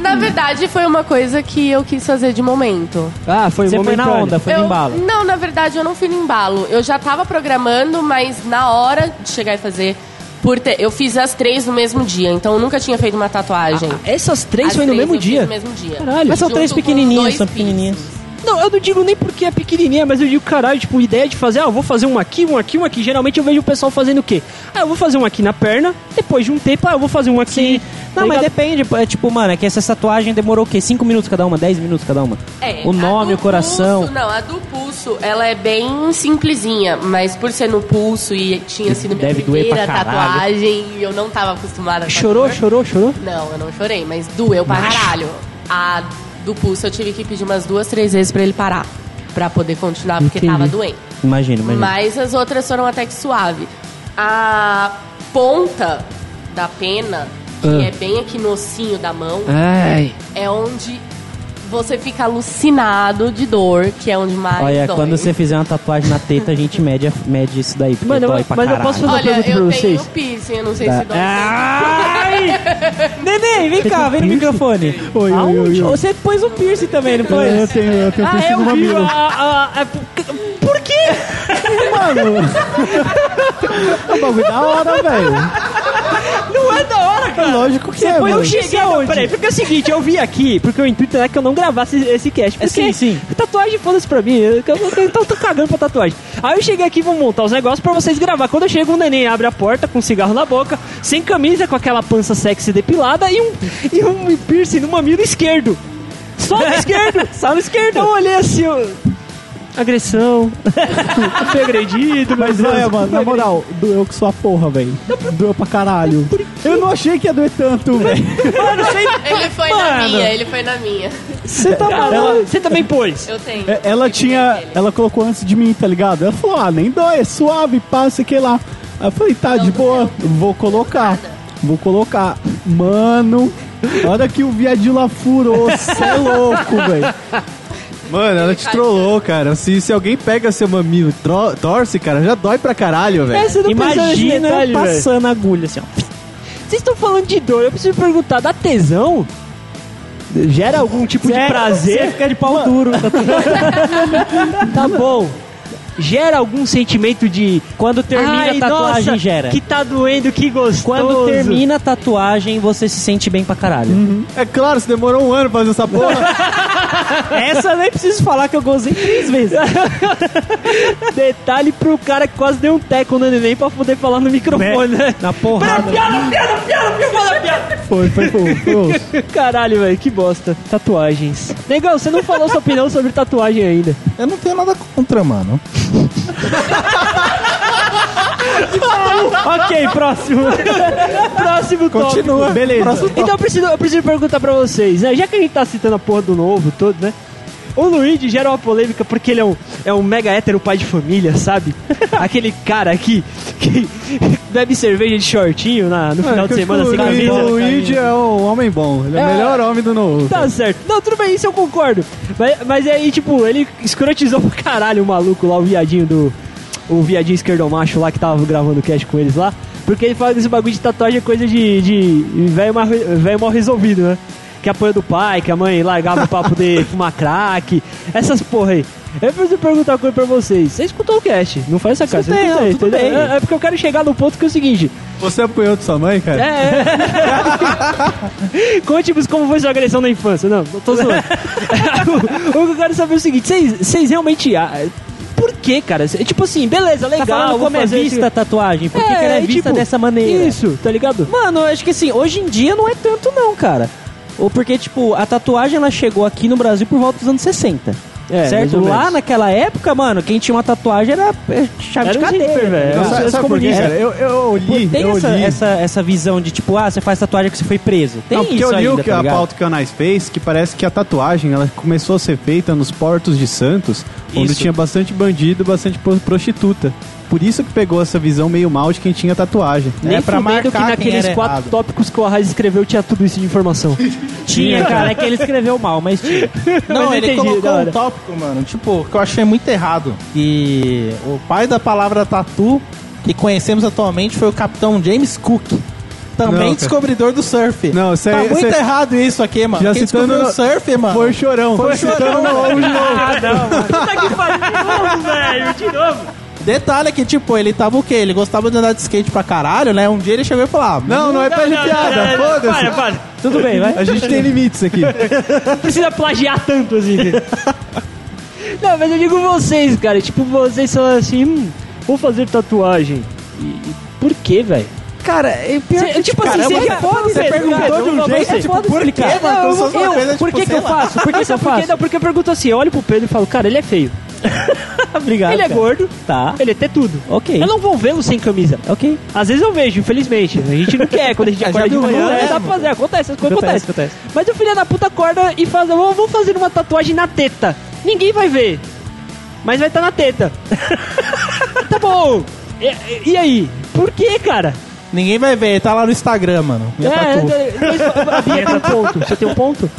Speaker 6: Na verdade, foi uma coisa que eu quis fazer de momento.
Speaker 1: Ah, foi
Speaker 2: Você foi na onda, foi
Speaker 6: eu,
Speaker 2: no embalo.
Speaker 6: Não, na verdade, eu não fui no embalo. Eu já tava programando, mas na hora de chegar e fazer. Por ter, eu fiz as três no mesmo dia, então eu nunca tinha feito uma tatuagem.
Speaker 1: Essas três
Speaker 6: As
Speaker 1: foi no
Speaker 6: três
Speaker 1: mesmo
Speaker 6: eu fiz
Speaker 1: dia?
Speaker 6: No mesmo dia.
Speaker 1: Caralho.
Speaker 2: Mas são três
Speaker 6: Junto
Speaker 2: pequenininhas, são pequenininhas.
Speaker 1: Não, eu não digo nem porque é pequenininha, mas eu digo, caralho, tipo, ideia de fazer, ah, eu vou fazer um aqui, um aqui, um aqui. Geralmente eu vejo o pessoal fazendo o quê? Ah, eu vou fazer um aqui na perna, depois de um tempo, ah, eu vou fazer um aqui.
Speaker 2: Não,
Speaker 1: Tá
Speaker 2: mas depende. É tipo, mano, é que essa tatuagem demorou o quê? 5 minutos cada uma? 10 minutos cada uma?
Speaker 6: É,
Speaker 2: o
Speaker 6: a
Speaker 2: nome,
Speaker 6: do
Speaker 2: o coração.
Speaker 6: pulso- não, a do pulso, ela é bem simplesinha, mas por ser no pulso e tinha sido minha
Speaker 2: Deve
Speaker 6: primeira tatuagem e eu não tava acostumada a
Speaker 1: Chorou, chorou, chorou?
Speaker 6: Não, eu não chorei, mas doeu pra caralho. A do pulso eu tive que pedir umas duas, três vezes pra ele parar. Pra poder continuar, porque
Speaker 1: Entendi.
Speaker 6: tava doendo.
Speaker 2: Imagina, imagina.
Speaker 6: Mas as outras foram até que suave. A ponta da pena, que
Speaker 1: Ah.
Speaker 6: é bem aqui no ossinho da mão,
Speaker 1: Ai.
Speaker 6: é onde você fica alucinado de dor, que é onde mais
Speaker 2: Olha,
Speaker 6: dói.
Speaker 2: quando você fizer uma tatuagem na teta, a gente mede, mede isso daí, porque
Speaker 1: Mano,
Speaker 2: dói
Speaker 1: mas-
Speaker 2: pra
Speaker 1: mas eu
Speaker 2: caralho.
Speaker 1: posso fazer- uma
Speaker 6: Olha,
Speaker 1: pergunta
Speaker 6: eu
Speaker 1: pra
Speaker 6: tenho
Speaker 1: vocês.
Speaker 6: piercing, eu não sei
Speaker 2: Tá.
Speaker 6: se dói.
Speaker 1: Ai!
Speaker 2: Neném, vem cá, vem no microfone.
Speaker 5: Oi, oi, oi, oi.
Speaker 2: Você pôs um piercing também, não
Speaker 5: Eu
Speaker 2: pôs?
Speaker 5: tenho, eu tenho
Speaker 1: Ah,
Speaker 5: piercing
Speaker 1: eu
Speaker 5: no
Speaker 1: vi
Speaker 5: mamilo.
Speaker 1: a, a, a- por- Por quê?
Speaker 5: É um bagulho da hora, velho.
Speaker 1: Não é da hora, cara.
Speaker 5: Lógico que é,
Speaker 1: Eu
Speaker 5: mano.
Speaker 1: cheguei aonde? Peraí, porque é o seguinte, eu vi aqui, porque o intuito era que eu não gravasse esse cast. Porque
Speaker 2: sim, sim.
Speaker 1: Tatuagem, foda-se pra mim. Eu, eu, eu, tô, tô cagando pra tatuagem. Aí eu cheguei aqui, vou montar os negócios pra vocês gravar. Quando eu chego, o neném abre a porta com um cigarro na boca, sem camisa, com aquela pança sexy depilada e um, e um piercing no mamilo esquerdo. Só no esquerdo, só no esquerdo. Então eu olhei assim, eu... agressão, fui agredido,
Speaker 5: Mas
Speaker 1: Deus,
Speaker 5: olha, mano, na moral, doeu com sua porra, velho. Doeu pra caralho. Eu não achei que ia doer tanto, velho.
Speaker 6: Ele foi na
Speaker 1: Mano.
Speaker 6: minha, ele foi na minha.
Speaker 1: Você tá maluco? Você também pôs?
Speaker 6: Eu tenho.
Speaker 5: É, Ela tinha. Ela colocou antes de mim, tá ligado? Ela falou, ah, nem dói, é suave, passa que lá. Aí eu falei, tá, de boa, vou colocar. Vou colocar. Mano, a hora que o viadinho lá furou, cê é louco, velho.
Speaker 4: Mano, ela te trollou, cara. Se, se alguém pega seu mamilo e tro- torce, cara, já dói pra caralho, velho.
Speaker 1: É, você não
Speaker 2: Imagina
Speaker 1: detalhe,
Speaker 2: passando a agulha assim, ó.
Speaker 1: Vocês estão falando de dor, eu preciso perguntar, dá tesão? Gera algum tipo de
Speaker 2: Você
Speaker 1: prazer?
Speaker 2: fica de pau duro.
Speaker 1: Tá bom. Gera algum sentimento de.
Speaker 2: Quando termina
Speaker 1: Ai,
Speaker 2: a tatuagem,
Speaker 1: nossa,
Speaker 2: gera.
Speaker 1: Que tá doendo, que gostoso.
Speaker 2: Quando termina a tatuagem, você se sente bem pra caralho.
Speaker 4: É claro, você demorou um ano pra fazer essa porra.
Speaker 2: Essa eu nem preciso falar que eu gozei três vezes.
Speaker 1: Detalhe pro cara que quase deu um teco no neném pra poder falar no microfone, né?
Speaker 2: Na porrada.
Speaker 1: Piada, piada, piada, piada, piada.
Speaker 5: Foi, foi, foi. foi.
Speaker 1: Caralho, velho, que bosta. Tatuagens. Negão, você não falou sua opinião sobre tatuagem ainda.
Speaker 3: Eu não tenho nada contra, mano.
Speaker 1: ok, próximo. próximo tópico.
Speaker 3: Continua.
Speaker 1: Beleza.
Speaker 3: Próximo
Speaker 1: então eu preciso, eu preciso perguntar pra vocês, né? Já que a gente tá citando a porra do novo todo, né? O Luigi gera uma polêmica porque ele é um, é um mega hétero pai de família, sabe? Aquele cara aqui que bebe cerveja de shortinho na, no final de semana
Speaker 4: o
Speaker 1: sem
Speaker 4: Luigi,
Speaker 1: camisa.
Speaker 4: o Luigi é um homem bom. Ele é, o
Speaker 1: É.
Speaker 4: melhor homem do novo.
Speaker 1: Tá certo. Não, tudo bem, isso eu concordo. Mas, mas aí, tipo, ele escrotizou pra caralho o maluco lá, o viadinho do. O viadinho esquerdomacho lá que tava gravando o cast com eles lá. Porque ele fala que esse bagulho de tatuagem é coisa de. de velho mal, velho mal resolvido, né? que apanhou do pai, que a mãe largava pra poder fumar crack, essas porra aí. Eu preciso perguntar uma coisa pra vocês. Você escutou o cast? Não faz essa cara. Você
Speaker 2: Escutei, não, bem.
Speaker 1: É, é porque eu quero chegar no ponto que é o seguinte.
Speaker 4: Você apanhou de sua mãe, cara?
Speaker 1: É, é. Conte-nos como foi sua agressão na infância. Não, não tô zoando. o que eu quero saber é o seguinte: vocês vocês realmente. ah, Por que, cara? Tipo assim, beleza, legal.
Speaker 2: Tá falando como é vista
Speaker 1: esse-
Speaker 2: a tatuagem? Por que, que ela é vista
Speaker 1: tipo,
Speaker 2: dessa maneira?
Speaker 1: Isso, tá ligado?
Speaker 2: Mano, eu acho que assim, hoje em dia não é tanto não, cara. Ou porque, tipo, a tatuagem ela chegou aqui no Brasil por volta dos anos 60.
Speaker 1: É,
Speaker 2: certo? Lá naquela época, mano, quem tinha uma tatuagem era é, chave
Speaker 1: Era
Speaker 2: de cadeia.
Speaker 1: zíper, velho.
Speaker 4: Não, sabe, sabe por quê, cara? Eu, eu li,
Speaker 2: Tem
Speaker 4: eu
Speaker 2: essa,
Speaker 4: li.
Speaker 2: essa, essa visão de tipo, ah, você faz tatuagem que você foi preso. Tem
Speaker 4: não, porque
Speaker 2: isso
Speaker 4: eu li
Speaker 2: ainda,
Speaker 4: o que
Speaker 2: tá
Speaker 4: a pauta que a Anais fez, que parece que a tatuagem ela começou a ser feita nos portos de Santos, onde
Speaker 1: Isso.
Speaker 4: tinha bastante bandido, bastante pro- prostituta. Por isso que pegou essa visão meio mal de quem tinha tatuagem.
Speaker 1: Nem
Speaker 3: É pra
Speaker 1: que
Speaker 3: marcar quem
Speaker 1: naqueles quatro
Speaker 3: errado.
Speaker 1: tópicos que o Arraiz escreveu tinha tudo isso de informação.
Speaker 2: Tinha, cara, é que ele escreveu mal, mas tinha.
Speaker 3: Não,
Speaker 1: Mas
Speaker 3: ele
Speaker 1: entendi,
Speaker 3: colocou um tópico, mano, tipo, que eu achei muito errado. E o pai da palavra tatu que conhecemos atualmente foi o capitão James Cook. Também
Speaker 4: Não,
Speaker 3: descobridor do surf.
Speaker 4: Não, isso
Speaker 3: tá muito
Speaker 4: aí-
Speaker 3: errado isso aqui, mano.
Speaker 4: Já
Speaker 3: Quem
Speaker 4: citando
Speaker 3: descobriu
Speaker 4: no-
Speaker 3: o surf, mano.
Speaker 4: Foi chorão.
Speaker 3: Foi
Speaker 4: citando
Speaker 3: chorão,
Speaker 4: no
Speaker 3: velho.
Speaker 4: ovo de novo.
Speaker 1: Ah, não, mano. Puta que pariu, de novo, velho, de novo.
Speaker 3: Detalhe que, tipo, ele tava o quê? Ele gostava de andar de skate pra caralho, né? Um dia ele chegou e falou: ah,
Speaker 4: Não, não é de
Speaker 1: não,
Speaker 4: piada,
Speaker 1: não, Para,
Speaker 4: foda-se.
Speaker 1: para.
Speaker 2: Tudo bem, vai.
Speaker 4: A gente tem limites aqui.
Speaker 1: Não precisa plagiar tanto assim. Não, mas eu digo vocês, cara. Tipo, vocês são assim, hum, vou fazer tatuagem. E, e por quê, velho?
Speaker 2: Cara, é pior
Speaker 1: Cê- tipo assim,
Speaker 2: caramba,
Speaker 1: você pode
Speaker 2: você
Speaker 1: ver,
Speaker 2: perguntou de um
Speaker 1: eu-
Speaker 2: jeito,
Speaker 1: você-
Speaker 2: tipo, por quê,
Speaker 3: mano? Uma
Speaker 1: eu,
Speaker 3: coisa,
Speaker 1: por
Speaker 3: tipo,
Speaker 1: que, que eu faço? Por que, que eu faço? Não, porque eu pergunto assim, eu olho pro Pedro e falo, cara, ele é feio.
Speaker 2: Obrigado.
Speaker 1: ele é
Speaker 2: cara.
Speaker 1: gordo,
Speaker 2: Tá.
Speaker 1: ele é ter tudo.
Speaker 2: Ok.
Speaker 1: Eu não vou vê-lo sem camisa.
Speaker 2: Ok.
Speaker 1: Às vezes eu vejo, infelizmente. A gente não quer, quando a gente
Speaker 3: Já
Speaker 1: acorda de manhã, não dá pra fazer. Acontece, as coisas
Speaker 2: Acontece,
Speaker 1: acontecem. Mas o filho da puta acorda e faz, "Vou- vou fazer uma tatuagem na teta. Ninguém vai ver. Mas vai estar na teta. tá bom. E, e aí? Por que, cara?
Speaker 3: Ninguém vai ver, tá lá no Instagram, mano. Minha tatu.
Speaker 1: É, mas a Bia tem um ponto. Você tem um ponto?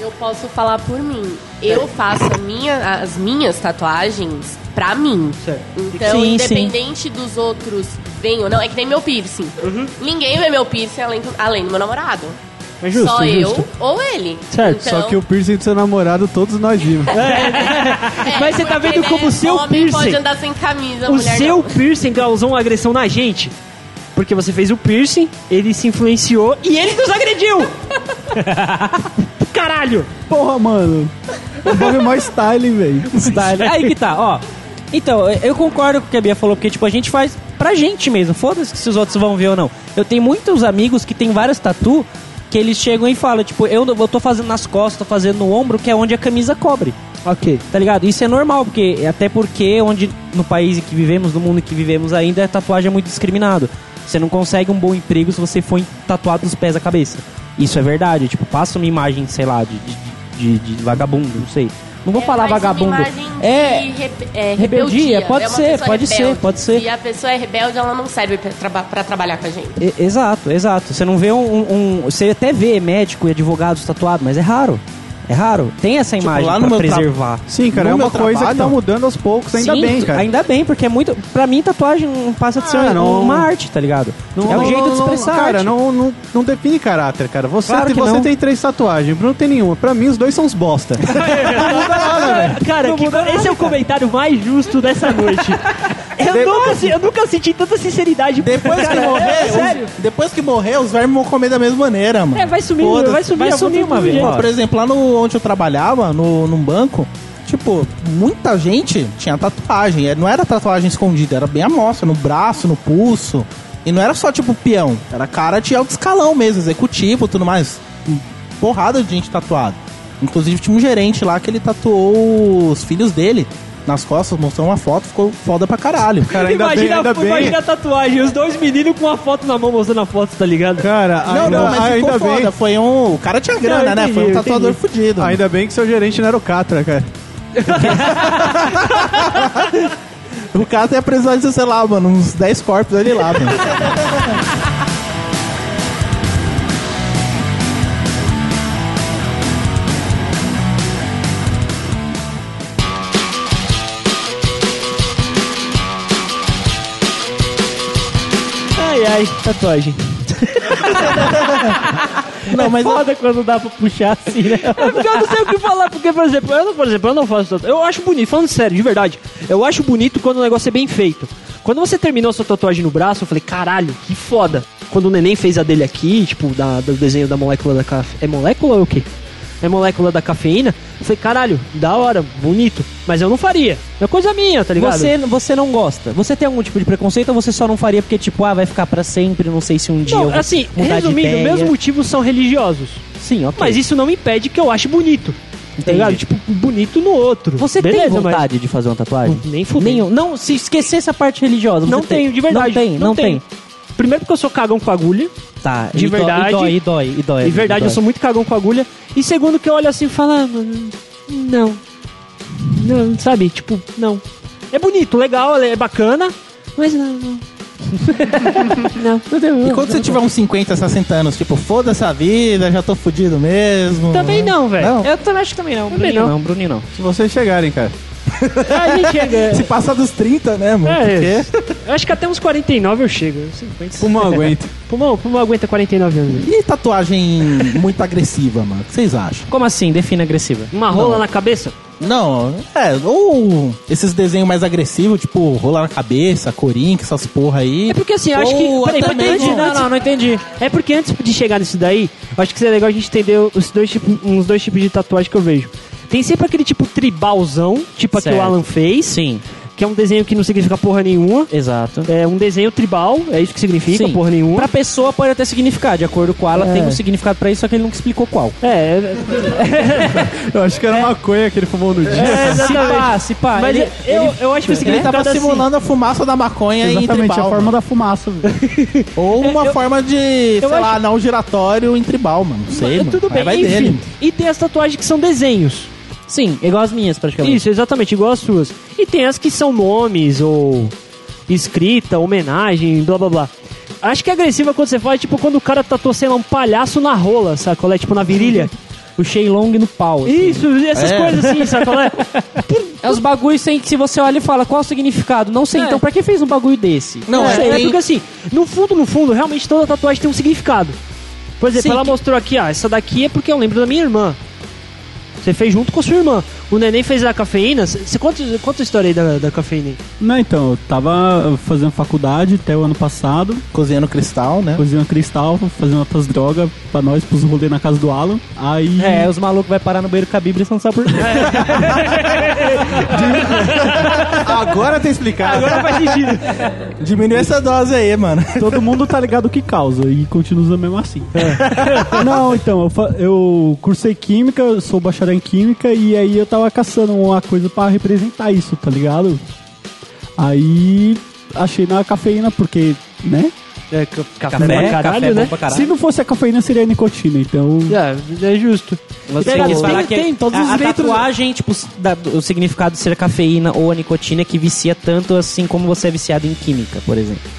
Speaker 6: Eu posso falar por mim. Eu faço a minha- as minhas tatuagens pra mim.
Speaker 1: Certo.
Speaker 6: Então,
Speaker 2: Sim,
Speaker 6: independente dos outros verem ou não, é que nem meu piercing. Ninguém vê meu piercing além do, além do meu namorado.
Speaker 1: Mas justo,
Speaker 6: Só
Speaker 1: justo.
Speaker 6: eu ou ele.
Speaker 1: Certo,
Speaker 6: Então,
Speaker 4: Só que o piercing do seu namorado todos nós vimos.
Speaker 6: é,
Speaker 1: Mas você tá
Speaker 6: porque,
Speaker 1: vendo como o seu
Speaker 6: homem
Speaker 1: piercing-
Speaker 6: pode andar sem camisa,
Speaker 1: O
Speaker 6: mulher
Speaker 1: seu
Speaker 6: não.
Speaker 1: piercing causou uma agressão na gente. Porque você fez o piercing, ele se influenciou e ele nos agrediu! Caralho!
Speaker 4: Porra, mano. O bagulho é mó style, velho.
Speaker 2: Style. Aí que tá, ó. Então, eu concordo com o que a Bia falou, porque, tipo, a gente faz pra gente mesmo. Foda-se se os outros vão ver ou não. Eu tenho muitos amigos que tem várias tatu que eles chegam e falam, tipo, eu, eu tô fazendo nas costas, tô fazendo no ombro, que é onde a camisa cobre.
Speaker 1: Ok.
Speaker 2: Tá ligado? Isso é normal, porque até porque onde no país em que vivemos, no mundo em que vivemos ainda, a tatuagem é muito discriminado. Você não consegue um bom emprego se você for tatuado dos pés à cabeça. Isso é verdade. Tipo, passa uma imagem, sei lá, de, de, de- de vagabundo, não sei. Não vou
Speaker 6: É
Speaker 2: falar vagabundo.
Speaker 6: Uma imagem de
Speaker 2: É,
Speaker 6: rebe- é,
Speaker 2: rebeldia, pode
Speaker 6: É
Speaker 2: ser, pode ser,
Speaker 6: rebelde.
Speaker 2: pode ser.
Speaker 6: Se a pessoa é rebelde, ela não serve pra, traba- trabalhar com a gente.
Speaker 2: E- Exato, exato. Você não vê um, um- Você até vê médico e advogados tatuados, mas é raro. É raro. Tem essa imagem
Speaker 3: lá
Speaker 2: pra
Speaker 3: no meu tra-
Speaker 2: preservar.
Speaker 4: Sim, cara,
Speaker 3: No
Speaker 4: é uma coisa que
Speaker 3: trabalho-
Speaker 4: tá mudando aos poucos, ainda
Speaker 2: Sim,
Speaker 4: bem, cara.
Speaker 2: Ainda bem, porque é muito. Pra mim, tatuagem não passa de ser
Speaker 4: Ah, não-
Speaker 2: uma arte, tá ligado?
Speaker 4: Não-
Speaker 2: é o
Speaker 4: não-
Speaker 2: jeito de
Speaker 4: não-
Speaker 2: expressar.
Speaker 4: Cara,
Speaker 2: arte.
Speaker 4: não, não, não define caráter, cara. Você,
Speaker 2: Claro que
Speaker 4: você
Speaker 2: não.
Speaker 4: tem três tatuagens, o Bruno tem nenhuma. Pra mim, os dois são uns bosta.
Speaker 1: Cara, que- esse é o comentário mais justo dessa noite. Eu, nunca, se- eu nunca senti tanta sinceridade.
Speaker 3: Depois que morrer,
Speaker 1: é,
Speaker 3: os-
Speaker 1: sério.
Speaker 3: depois que morrer, os vermes vão comer da mesma maneira, mano.
Speaker 1: É, vai sumir, vai sumir,
Speaker 2: Vai sumir uma
Speaker 1: um
Speaker 2: vez.
Speaker 3: por exemplo, lá no, onde eu trabalhava, no, num banco, tipo, muita gente tinha tatuagem. É, Não era tatuagem escondida, era bem à mostra, no braço, no pulso. E não era só, tipo, peão. Era cara de alto escalão mesmo, executivo tudo mais. Porrada de gente tatuada. Inclusive, tinha um gerente lá que ele tatuou os filhos dele nas costas, mostrou uma foto, ficou foda pra caralho.
Speaker 4: Cara, ainda
Speaker 1: imagina,
Speaker 4: bem, ainda bem.
Speaker 1: imagina a tatuagem, os dois meninos com uma foto na mão mostrando a foto, tá ligado?
Speaker 4: Cara,
Speaker 3: Não,
Speaker 4: ainda,
Speaker 3: não, mas ficou
Speaker 4: ainda
Speaker 3: foda.
Speaker 4: bem.
Speaker 3: Foi um. O cara tinha grana,
Speaker 1: Não, eu
Speaker 3: né? Foi um
Speaker 1: entendi,
Speaker 3: tatuador
Speaker 1: entendi.
Speaker 3: fudido.
Speaker 4: Ainda bem que seu gerente não era o Catra, cara.
Speaker 3: O cara tem precisar de, sei lá, mano, uns 10 corpos ali lá, mano.
Speaker 1: Tatuagem.
Speaker 3: Não, mas
Speaker 2: Foda quando dá pra puxar assim, né?
Speaker 1: É porque eu não sei o que falar, porque, por exemplo, eu, não- por exemplo, eu não faço tatuagem. Eu acho bonito, falando sério, de verdade. Eu acho bonito quando o negócio é bem feito. Quando você terminou a sua tatuagem no braço, eu falei, caralho, que foda. Quando o neném fez a dele aqui, tipo, da, do desenho da molécula da cafeína. É molécula ou o quê? É molécula da cafeína. Eu falei, caralho, da hora, bonito. Mas eu não faria. É coisa minha, tá ligado?
Speaker 2: Você, você não gosta. Você tem algum tipo de preconceito ou você só não faria porque, tipo, ah, vai ficar pra sempre, não sei se um dia
Speaker 1: Não, assim, resumindo, meus motivos são religiosos.
Speaker 2: Sim, ok.
Speaker 1: Mas isso não impede que eu ache bonito. Tá
Speaker 2: Entendi.
Speaker 1: ligado? Tipo, bonito no outro.
Speaker 2: Você
Speaker 1: Beleza,
Speaker 2: tem
Speaker 1: mas-
Speaker 2: vontade de fazer uma tatuagem?
Speaker 1: Nem fudendo.
Speaker 2: Nenhum. Não, se esquecer essa parte religiosa.
Speaker 1: Não
Speaker 2: tem.
Speaker 1: tenho, de verdade.
Speaker 2: Não tem, não, tem.
Speaker 1: Primeiro porque eu sou cagão com agulha.
Speaker 2: Tá,
Speaker 1: De
Speaker 2: e
Speaker 1: verdade.
Speaker 2: Dói, e dói, e dói.
Speaker 1: de verdade, eu sou muito cagão com agulha. E segundo que eu olho assim e falo, ah, mano, não. Não, sabe? Tipo, não. É bonito, legal, é bacana, mas não, não. não, não.
Speaker 3: E quando você tiver uns 50, 60 anos, tipo, foda-se a vida, já tô fudido mesmo.
Speaker 1: Também não, velho.
Speaker 2: Eu também acho que também não.
Speaker 1: Também
Speaker 2: Bruninho
Speaker 1: não.
Speaker 2: não. Bruninho não.
Speaker 4: Se vocês chegarem, cara.
Speaker 1: A gente chega.
Speaker 3: Se passar dos 30, né, mano?
Speaker 1: É,
Speaker 3: Porque...
Speaker 1: eu acho que até uns 49 eu chego. 50.
Speaker 4: Pulmão aguenta.
Speaker 1: Pulmão, pulmão aguenta 49 anos.
Speaker 3: E tatuagem muito agressiva, mano? O que vocês acham?
Speaker 2: Como assim? Defina agressiva.
Speaker 1: Uma rola
Speaker 3: Não.
Speaker 1: na cabeça?
Speaker 3: Não, é, ou esses desenhos mais agressivos, tipo, rolar na cabeça, corinha, essas porra aí.
Speaker 1: É porque assim, eu acho que.
Speaker 3: Ou
Speaker 1: Peraí,
Speaker 3: até
Speaker 1: peraí,
Speaker 3: mesmo-
Speaker 2: Não, não, não entendi.
Speaker 1: É porque antes de chegar nisso daí, eu acho que seria legal a gente entender os dois tipos, uns dois tipos de tatuagem que eu vejo. Tem sempre aquele tipo tribalzão, tipo a que o
Speaker 2: Certo.
Speaker 1: Alan fez,
Speaker 2: Sim,
Speaker 1: que é um desenho que não significa porra nenhuma.
Speaker 2: exato.
Speaker 1: É um desenho tribal, é isso que significa,
Speaker 2: Sim.
Speaker 1: porra nenhuma.
Speaker 2: Pra pessoa pode até significar, de acordo com ela,
Speaker 1: É.
Speaker 2: tem um significado pra isso, só que ele nunca explicou qual.
Speaker 1: É, é,
Speaker 4: Eu acho que era maconha que ele fumou no dia.
Speaker 1: é,
Speaker 2: Se
Speaker 1: exatamente.
Speaker 2: pá, se pá.
Speaker 1: Mas
Speaker 2: ele,
Speaker 1: eu, eu acho que o
Speaker 3: Ele
Speaker 1: significado
Speaker 3: tava
Speaker 1: é assim.
Speaker 3: simulando a fumaça da maconha em
Speaker 4: Exatamente,
Speaker 3: tribal.
Speaker 4: a forma da fumaça. velho.
Speaker 3: Ou uma
Speaker 1: Eu-
Speaker 3: forma de, sei
Speaker 1: eu
Speaker 3: lá,
Speaker 1: acho-
Speaker 3: não giratório em tribal, mano. Não sei, mano.
Speaker 1: Tudo
Speaker 3: Aí
Speaker 1: bem,
Speaker 3: vai
Speaker 1: enfim.
Speaker 3: dele.
Speaker 1: E tem as tatuagens que são desenhos.
Speaker 2: Sim, igual as minhas, praticamente.
Speaker 1: Isso, exatamente, igual as suas. E tem as que são nomes, ou escrita, homenagem, blá blá blá. Acho que é agressiva quando você fala, tipo, quando o cara tatuou, sei lá, um palhaço na rola, sabe qual é? Tipo, na virilha.
Speaker 2: O Shenlong no pau. assim.
Speaker 1: Isso, essas
Speaker 3: É.
Speaker 1: coisas assim, sabe qual é?
Speaker 2: É os bagulhos sem que se você olha e fala qual o significado. Não sei,
Speaker 1: É.
Speaker 2: então pra que fez um bagulho desse?
Speaker 3: Não,
Speaker 1: é,
Speaker 3: é,
Speaker 1: é
Speaker 3: tem-
Speaker 1: porque assim, no fundo, no fundo, realmente toda tatuagem tem um significado. Por exemplo,
Speaker 2: Sim,
Speaker 1: ela
Speaker 2: que-
Speaker 1: mostrou aqui, ah, essa daqui é porque eu lembro da minha irmã. Você fez junto com a sua irmã. O neném fez a cafeína. Você conta, conta a história aí da, da cafeína aí.
Speaker 4: Não, então, eu tava fazendo faculdade até o ano passado,
Speaker 3: Cozinhando cristal, né?
Speaker 4: cozinhando cristal, fazendo outras drogas pra nós, pros rolês na casa do Alan. Aí.
Speaker 2: É, os malucos vai parar no banheiro com a Bíblia e você não sabe por quê.
Speaker 3: Agora tem explicado.
Speaker 1: Agora faz sentido.
Speaker 3: Diminui essa dose aí, mano.
Speaker 4: Todo mundo tá ligado o que causa e continua usando mesmo assim. Não, então, eu, fa- eu cursei química, sou bacharel em química e aí eu tava caçando uma coisa pra representar isso, tá ligado? Aí achei na cafeína, porque, né?
Speaker 1: É, ca- café,
Speaker 2: Café,
Speaker 1: pra caralho,
Speaker 2: café é
Speaker 1: né?
Speaker 4: Se não fosse a cafeína, seria a nicotina, então.
Speaker 1: É, é justo.
Speaker 2: Você
Speaker 1: Tem- tem-
Speaker 2: que
Speaker 1: tem todos
Speaker 2: a,
Speaker 1: os
Speaker 2: a
Speaker 1: litros-
Speaker 2: tatuagem, tipo, da- o significado de ser a cafeína ou a nicotina que vicia tanto assim como você é viciado em química, por exemplo.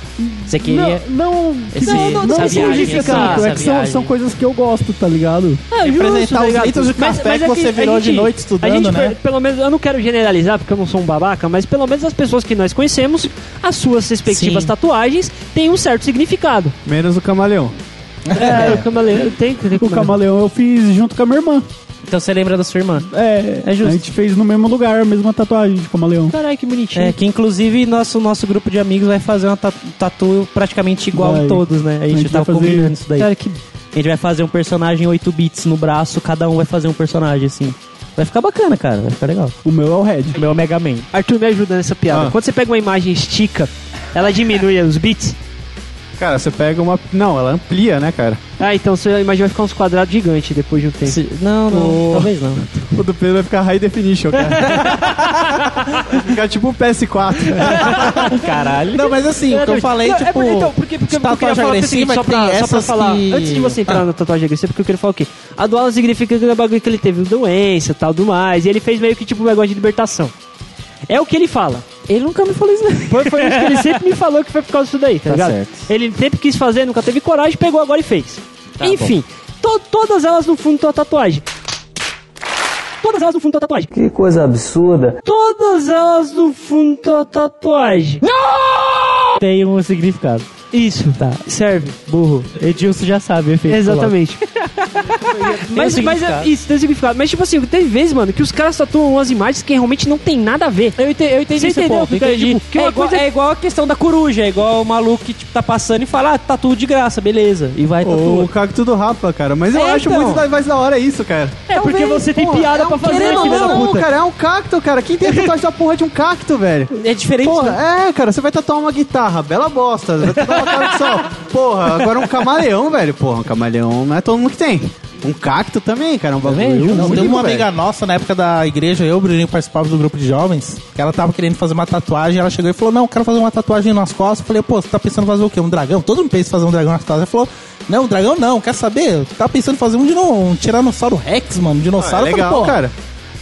Speaker 2: Você queria...
Speaker 4: Não, não,
Speaker 2: Esse-
Speaker 4: não, não,
Speaker 2: essa
Speaker 4: não
Speaker 2: viagem, essa-.
Speaker 4: É que são, são coisas que eu gosto, tá ligado?
Speaker 1: É,
Speaker 3: Representar
Speaker 1: justo, tá
Speaker 3: os litros de café que você
Speaker 1: a
Speaker 3: virou de noite estudando,
Speaker 1: a gente,
Speaker 3: né?
Speaker 1: pe- Pelo menos, eu não quero generalizar porque eu não sou um babaca, mas pelo menos as pessoas que nós conhecemos, as suas respectivas
Speaker 2: Sim.
Speaker 1: tatuagens têm um certo significado.
Speaker 4: Menos o camaleão.
Speaker 1: É, o camaleão tem, tem
Speaker 4: O camaleão eu fiz junto com a minha irmã.
Speaker 2: Então você lembra da sua irmã.
Speaker 4: É,
Speaker 2: É justo.
Speaker 4: A gente fez no mesmo lugar, a mesma tatuagem de camaleão.
Speaker 1: Caralho, que bonitinho.
Speaker 2: É, que inclusive nosso, nosso grupo de amigos vai fazer uma ta- tatu praticamente igual
Speaker 4: Vai.
Speaker 2: em todos, né? A gente,
Speaker 4: A gente vai fazer-
Speaker 2: combinando isso daí.
Speaker 1: Cara, que...
Speaker 2: A gente vai fazer um personagem 8 bits no braço, cada um vai fazer um personagem assim. Vai ficar bacana, cara. Vai ficar legal.
Speaker 4: O meu é o Red.
Speaker 2: O meu é o Mega Man.
Speaker 1: Arthur, me ajuda nessa piada.
Speaker 4: Ah.
Speaker 1: Quando você pega uma imagem e estica, ela diminui os bits?
Speaker 4: Cara, você pega uma. Não, ela amplia, né, cara?
Speaker 1: Ah, então sua imagem vai ficar uns quadrados gigantes depois de um tempo.
Speaker 2: Se- Não, não,
Speaker 4: Oh.
Speaker 2: talvez não.
Speaker 4: O do Pedro vai ficar High Definition, cara. vai ficar tipo um PS4.
Speaker 2: Caralho.
Speaker 3: Não, mas assim, o que eu falei,
Speaker 1: Não,
Speaker 3: tipo.
Speaker 1: é porque, então, porque, porque eu queria falar o seguinte,
Speaker 3: agressiva
Speaker 1: só pra,
Speaker 3: tem
Speaker 1: só pra falar,
Speaker 3: que-
Speaker 1: antes de você entrar
Speaker 3: Ah.
Speaker 1: na tatuagem agressiva, porque eu queria falar o quê? A doala significa que o bagulho que ele teve doença, tal, do mais, e ele fez meio que tipo um negócio de libertação. É o que ele fala.
Speaker 2: Ele nunca me falou isso. né?
Speaker 1: Foi, foi isso que ele sempre me falou que foi por causa disso daí, tá,
Speaker 2: Tá
Speaker 1: ligado?
Speaker 2: certo.
Speaker 1: Ele sempre quis fazer, nunca teve coragem, pegou agora e fez.
Speaker 2: Tá
Speaker 1: Enfim, to- todas elas no fundo uma tatuagem. Todas elas no fundo uma tatuagem.
Speaker 7: Que coisa absurda.
Speaker 1: Todas elas no fundo uma tatuagem.
Speaker 2: Tem um significado. Isso, tá.
Speaker 1: Serve, burro.
Speaker 2: Edilson já sabe o efeito.
Speaker 1: Exatamente. mas, mas é, isso tem significado. Mas, tipo assim, tem vezes, mano, que os caras tatuam umas imagens que realmente não tem nada a ver.
Speaker 2: Eu entendi, eu entendi
Speaker 1: Você
Speaker 2: esse
Speaker 1: entendeu?
Speaker 2: ponto,
Speaker 1: Porque,
Speaker 2: entendi.
Speaker 1: tipo, que
Speaker 2: é,
Speaker 1: uma
Speaker 2: igual,
Speaker 1: coisa-
Speaker 2: é igual a questão da coruja, é igual o maluco que tipo, tá passando e fala, ah, tá tudo de graça, beleza. E vai
Speaker 4: O
Speaker 2: tatua.
Speaker 4: cacto do rapa, cara. Mas eu
Speaker 2: É,
Speaker 4: acho
Speaker 2: então.
Speaker 4: muito mais da hora isso, cara.
Speaker 1: É, porque
Speaker 2: Talvez,
Speaker 1: você tem
Speaker 4: Porra,
Speaker 1: piada
Speaker 4: é
Speaker 1: pra
Speaker 4: um-
Speaker 1: fazer,
Speaker 4: querendo
Speaker 1: filho
Speaker 4: ou
Speaker 1: da
Speaker 4: não,
Speaker 1: puta.
Speaker 4: cara, é um cacto, cara. Quem tem tatuagem da porra de um cacto, velho?
Speaker 2: É diferente.
Speaker 4: Porra,
Speaker 2: né?
Speaker 4: é, cara, você vai tatuar uma guitarra, bela bosta. Vai tatuar uma cara de sol. Porra, agora um camaleão, velho. Porra, um camaleão não é todo mundo que tem. Um cacto também, cara, é um bagulho.
Speaker 2: Também,
Speaker 3: Não, teve uma
Speaker 4: velho.
Speaker 3: amiga nossa na época da igreja, eu o Bruninho participávamos do grupo de jovens, que ela tava querendo fazer uma tatuagem, ela chegou e falou, não, quero fazer uma tatuagem nas costas. Eu falei, pô, você tá pensando em fazer o quê? Um dragão? Todo mundo pensa em fazer um dragão nas costas. Ela falou, não, um dragão não, quer saber? Eu tava pensando em fazer um, dino, um tiranossauro rex, mano, um dinossauro.
Speaker 4: Ah, é
Speaker 3: falei,
Speaker 4: legal,
Speaker 3: pô,
Speaker 4: cara.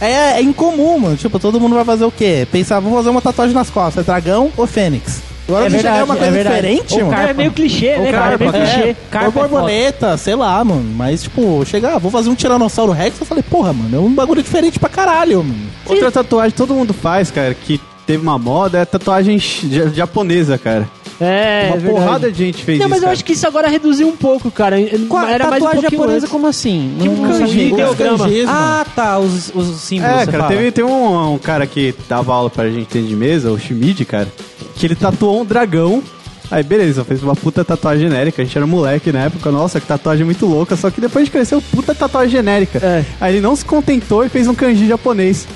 Speaker 3: É, é incomum, mano. Tipo, todo mundo vai fazer o quê? Pensar, vou fazer uma tatuagem nas costas, é dragão ou fênix? Agora
Speaker 2: É
Speaker 3: que chegar
Speaker 2: verdade,
Speaker 3: uma
Speaker 2: é
Speaker 3: coisa
Speaker 2: verdade.
Speaker 3: diferente, mano.
Speaker 2: carpa.
Speaker 1: É meio clichê, né, cara? É meio
Speaker 2: carpa,
Speaker 1: clichê.
Speaker 3: É,
Speaker 2: Carpa
Speaker 3: ou
Speaker 2: é
Speaker 3: borboleta, sei lá, mano. Mas, tipo, chegar, ah, vou fazer um Tiranossauro Rex. Eu falei, porra, mano, é um bagulho diferente pra caralho, mano.
Speaker 4: Outra tatuagem que todo mundo faz, cara, que teve uma moda, é tatuagem ja- japonesa, cara.
Speaker 1: É,
Speaker 4: uma
Speaker 1: é
Speaker 4: porrada de gente fez
Speaker 1: Não,
Speaker 4: isso.
Speaker 1: mas eu
Speaker 4: cara.
Speaker 1: acho que isso agora reduziu um pouco, cara.
Speaker 2: Qual,
Speaker 1: Era mais um
Speaker 2: tatuagem japonesa
Speaker 1: antes.
Speaker 2: como assim? Não- não
Speaker 1: kanji,
Speaker 3: mano.
Speaker 2: Ah, tá, os, os símbolos.
Speaker 4: É,
Speaker 2: você
Speaker 4: cara,
Speaker 2: fala.
Speaker 4: teve, teve um, um cara que dava aula pra gente ter de mesa, o Shimide, cara, que ele tatuou um dragão. Aí, beleza, fez uma puta tatuagem genérica. A gente era moleque na época, nossa, que tatuagem muito louca. Só que depois de crescer, puta tatuagem genérica.
Speaker 1: É.
Speaker 4: Aí ele não se contentou e fez um kanji japonês.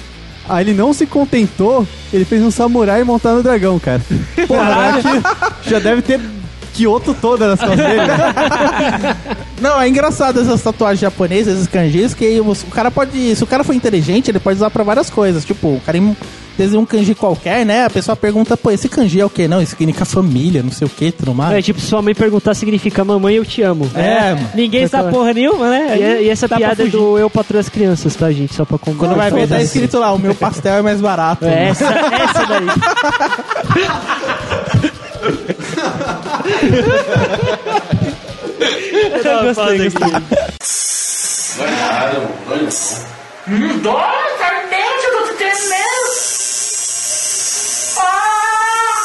Speaker 4: Aí ele não se contentou, ele fez um samurai montado no dragão, cara. Porra, que já deve ter Kyoto toda nas costas dele.
Speaker 3: Não, é engraçado essas tatuagens japonesas, esses kanjis, que o, cara pode. Se o cara for inteligente, ele pode usar pra várias coisas. Tipo, o cara desenha um kanji qualquer, né? A pessoa pergunta, pô, esse kanji é o quê? Não, isso significa família, não sei o quê, tudo mais.
Speaker 1: É, tipo, sua mãe perguntar significa mamãe eu te amo.
Speaker 3: É, mano.
Speaker 2: Ninguém sabe porra nenhuma, né?
Speaker 1: E, e essa
Speaker 2: Dá
Speaker 1: piada é do Eu Patrulho as Crianças, tá, gente? Só pra combinar.
Speaker 3: Quando vai ver, tá escrito lá, o meu pastel é mais barato.
Speaker 1: É, essa, essa daí. Eu gostei, gostei.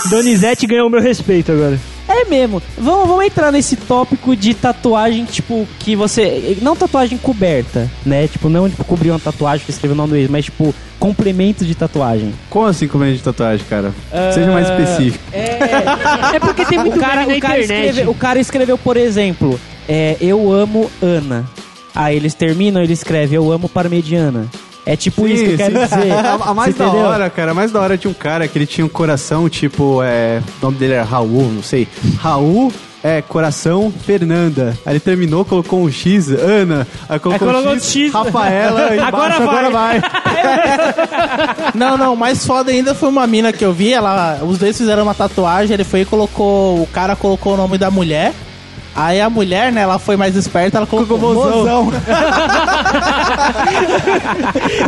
Speaker 1: Donizete ganhou o meu respeito agora.
Speaker 2: É mesmo. Vamos, vamos entrar nesse tópico de tatuagem, tipo, que você. Não tatuagem coberta, né? Tipo, não tipo, cobrir uma tatuagem que escreveu o nome do ex, mas tipo, complemento de tatuagem.
Speaker 4: Como assim é de tatuagem, cara? Seja mais específico.
Speaker 1: É porque tem muito
Speaker 2: O cara,
Speaker 1: meme na
Speaker 2: o, cara
Speaker 1: internet.
Speaker 2: escreveu, o cara escreveu, por exemplo, é, eu amo Ana. Aí eles terminam, ele escreve, eu amo Parmegiana. É tipo isso que eu quero dizer.
Speaker 4: A, a mais
Speaker 2: Você
Speaker 4: da
Speaker 2: entendeu?
Speaker 4: hora, cara, a mais da hora tinha um cara que ele tinha um coração, tipo, é. O nome dele era Raul, não sei. Raul. É, coração Fernanda. Aí ele terminou, colocou um X, Ana. Aí colocou,
Speaker 1: Aí colocou
Speaker 4: um X,
Speaker 1: X.
Speaker 4: Rafaela. e
Speaker 2: Agora
Speaker 4: embaixo, agora vai.
Speaker 3: Não, não, mais foda ainda foi uma mina que eu vi, ela, os dois fizeram uma tatuagem, ele foi e colocou, o cara colocou o nome da mulher, aí a mulher, né, ela foi mais esperta, ela colocou mozão.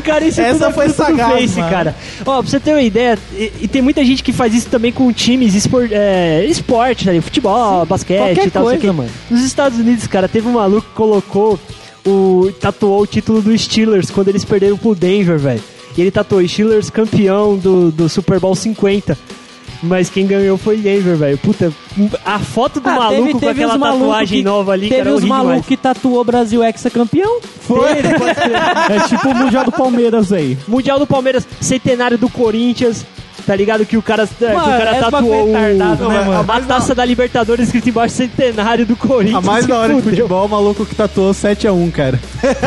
Speaker 1: Cara, isso
Speaker 3: Essa
Speaker 1: tudo é
Speaker 3: foi sagaz,
Speaker 1: Face,
Speaker 3: mano.
Speaker 1: cara. Ó, pra você ter uma ideia, e, e tem muita gente que faz isso também com times espor, é, esporte, ali, futebol, basquete
Speaker 2: qualquer
Speaker 1: e tal. o
Speaker 2: coisa,
Speaker 1: quê.
Speaker 2: mano.
Speaker 1: Nos Estados Unidos, cara, teve um maluco que colocou o. tatuou o título do Steelers quando eles perderam pro Denver, velho. E ele tatuou Steelers campeão do, do Super Bowl 50. Mas quem ganhou foi Denver, velho. Puta, a foto do
Speaker 2: Ah,
Speaker 1: maluco
Speaker 2: teve-
Speaker 1: com
Speaker 2: teve
Speaker 1: aquela
Speaker 2: os maluco
Speaker 1: tatuagem
Speaker 2: que-
Speaker 1: nova ali,
Speaker 2: Teve
Speaker 1: cara,
Speaker 2: os malucos que tatuou Brasil ex-campeão.
Speaker 1: Foi.
Speaker 5: É tipo o Mundial do Palmeiras aí.
Speaker 1: Mundial do Palmeiras, centenário do Corinthians. Tá ligado que o cara, que o cara
Speaker 2: é
Speaker 1: tatuou o-
Speaker 2: retardado, né,
Speaker 4: Não,
Speaker 2: mano?
Speaker 1: a taça da Libertadores escrito embaixo centenário do Corinthians.
Speaker 4: A mais da hora de futebol, o maluco que tatuou 7x1, cara.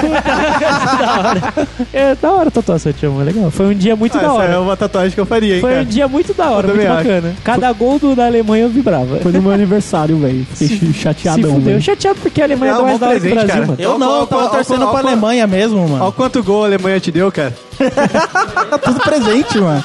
Speaker 2: É da hora tatuar esse é legal. Foi um dia muito
Speaker 4: Ah,
Speaker 2: da
Speaker 4: essa
Speaker 2: hora.
Speaker 4: é uma tatuagem que eu faria, hein,
Speaker 2: Foi um
Speaker 4: cara.
Speaker 2: dia muito da hora, muito
Speaker 4: também acho.
Speaker 2: bacana. Cada gol do, da Alemanha eu vibrava.
Speaker 5: Foi no meu aniversário, velho. Fiquei
Speaker 2: Se
Speaker 5: chateadão, velho.
Speaker 2: Chateado porque a Alemanha
Speaker 4: É
Speaker 2: é
Speaker 4: um
Speaker 2: mais da hora o
Speaker 4: presente,
Speaker 2: Brasil,
Speaker 4: cara.
Speaker 2: mano.
Speaker 3: Eu não, eu tava torcendo
Speaker 4: ó,
Speaker 3: pra
Speaker 4: ó,
Speaker 3: Alemanha mesmo, mano.
Speaker 4: Olha quanto gol a Alemanha te deu, cara.
Speaker 3: Tá tudo presente, mano.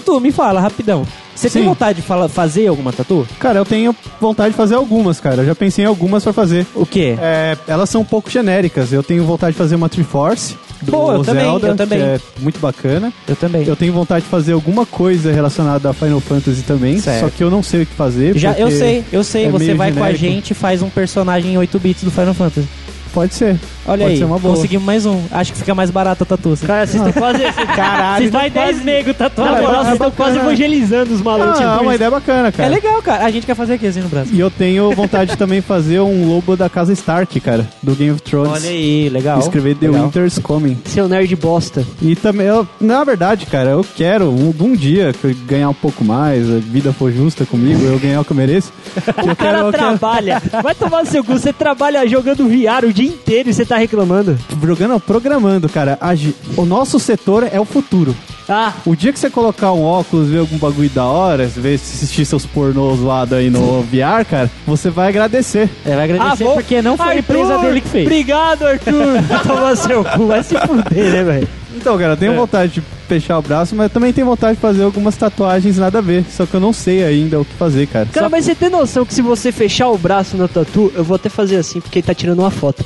Speaker 2: Tutu, me fala, rapidão. Você tem
Speaker 5: Sim.
Speaker 2: vontade de fala- fazer alguma tatu?
Speaker 4: Cara, eu tenho vontade de fazer algumas, cara. Eu já pensei em algumas pra fazer.
Speaker 2: O quê?
Speaker 4: É, elas são um pouco genéricas. Eu tenho vontade de fazer uma Triforce do
Speaker 2: Pô, eu também,
Speaker 4: Zelda,
Speaker 2: eu também.
Speaker 4: que é muito bacana.
Speaker 2: Eu também.
Speaker 4: Eu tenho vontade de fazer alguma coisa relacionada a Final Fantasy também,
Speaker 2: Certo.
Speaker 4: só que eu não sei o que fazer.
Speaker 2: Já, eu
Speaker 4: porque
Speaker 2: sei, eu sei.
Speaker 4: é
Speaker 2: você
Speaker 4: meio
Speaker 2: vai com a
Speaker 4: genérico.
Speaker 2: gente e faz um personagem em 8 bits do Final Fantasy.
Speaker 4: Pode ser.
Speaker 2: Olha
Speaker 4: Pode
Speaker 2: aí,
Speaker 4: ser uma boa.
Speaker 2: conseguimos mais um. Acho que fica mais barato a tatu. assim.
Speaker 1: Cara, vocês estão quase.
Speaker 2: Caralho,
Speaker 1: vocês
Speaker 2: vai
Speaker 1: estão
Speaker 2: 10
Speaker 1: quase. moral,
Speaker 2: agora.
Speaker 1: vocês estão quase evangelizando os malucos.
Speaker 4: Ah, é uma ideia bacana,
Speaker 2: É
Speaker 4: cara.
Speaker 2: legal, cara. A gente quer fazer aqui assim no Brasil.
Speaker 4: E eu tenho vontade de também fazer um lobo da casa Stark, cara, do Game of Thrones.
Speaker 2: Olha aí, legal.
Speaker 4: Escrever The
Speaker 2: legal.
Speaker 4: Winter's Coming.
Speaker 1: Seu nerd bosta.
Speaker 4: E também, eu, na verdade, cara, eu quero um, um dia que eu ganhar um pouco mais, a vida for justa comigo, eu ganhar o que eu mereço.
Speaker 1: O
Speaker 4: eu
Speaker 1: cara
Speaker 4: quero, eu quero
Speaker 1: trabalha. Vai tomar no seu cu. Você trabalha jogando VR o dia inteiro e você tá reclamando.
Speaker 4: jogando, não, programando, cara. A o nosso setor é o futuro.
Speaker 1: Ah,
Speaker 4: O dia que você colocar um óculos, ver algum bagulho da hora, ver se assistir seus pornôs zoados aí no VR, cara, você vai agradecer.
Speaker 2: É, vai agradecer
Speaker 1: ah,
Speaker 2: porque não foi a
Speaker 1: Arthur,
Speaker 2: empresa dele que fez.
Speaker 1: Obrigado, Arthur. Vai tomar no seu cu. Vai se fuder, né, velho?
Speaker 4: Então, cara, eu tenho vontade de fechar o braço, mas eu também tenho vontade de fazer algumas tatuagens nada a ver. Só que eu não sei ainda o que fazer, cara.
Speaker 1: Cara, mas você tem noção que se você fechar o braço na tatu, eu vou até fazer assim, porque ele tá tirando uma foto.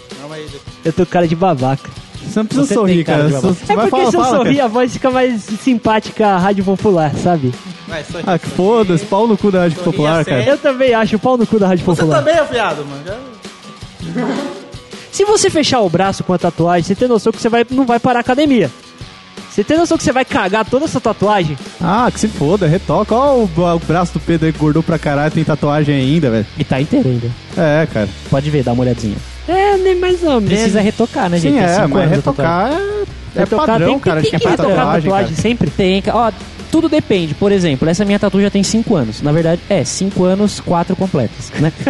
Speaker 1: Eu tô com cara de babaca.
Speaker 4: Você não precisa
Speaker 2: Você
Speaker 4: sorrir,
Speaker 2: cara
Speaker 4: cara. Você
Speaker 1: é porque
Speaker 4: falar,
Speaker 1: se eu
Speaker 4: fala,
Speaker 1: sorrir,
Speaker 4: cara.
Speaker 1: a voz fica mais simpática à rádio popular, sabe?
Speaker 3: Vai, sorri.
Speaker 4: Ah, que foda-se, pau no cu da Rádio
Speaker 3: Sorria
Speaker 4: Popular, cara.
Speaker 1: Eu também acho o pau no cu da rádio
Speaker 3: Você
Speaker 1: popular.
Speaker 3: também é viado, mano.
Speaker 1: Se você fechar o braço com a tatuagem, você tem noção que você vai, não vai parar a academia. Você tem noção que você vai cagar toda essa tatuagem?
Speaker 4: Ah, que se foda, retoca. Ó o, o braço do Pedro aí que gordou pra caralho, tem tatuagem ainda, velho.
Speaker 2: E tá inteiro ainda.
Speaker 4: É, cara.
Speaker 2: Pode ver, dá uma olhadinha.
Speaker 1: É, nem mais ou menos.
Speaker 2: Precisa retocar, né, gente?
Speaker 4: Sim,
Speaker 2: Tem
Speaker 4: é, mas retocar é, é
Speaker 1: Retocar,
Speaker 4: padrão,
Speaker 1: tem,
Speaker 4: cara,
Speaker 1: tem
Speaker 4: quem
Speaker 1: que
Speaker 4: faz
Speaker 1: retocar
Speaker 4: tatuagem,
Speaker 1: tatuagem
Speaker 4: cara.
Speaker 1: sempre.
Speaker 2: Tem, ó, tudo depende. Por exemplo, essa minha tatu já tem 5 anos. Na verdade, é 5 anos, 4 completas, né?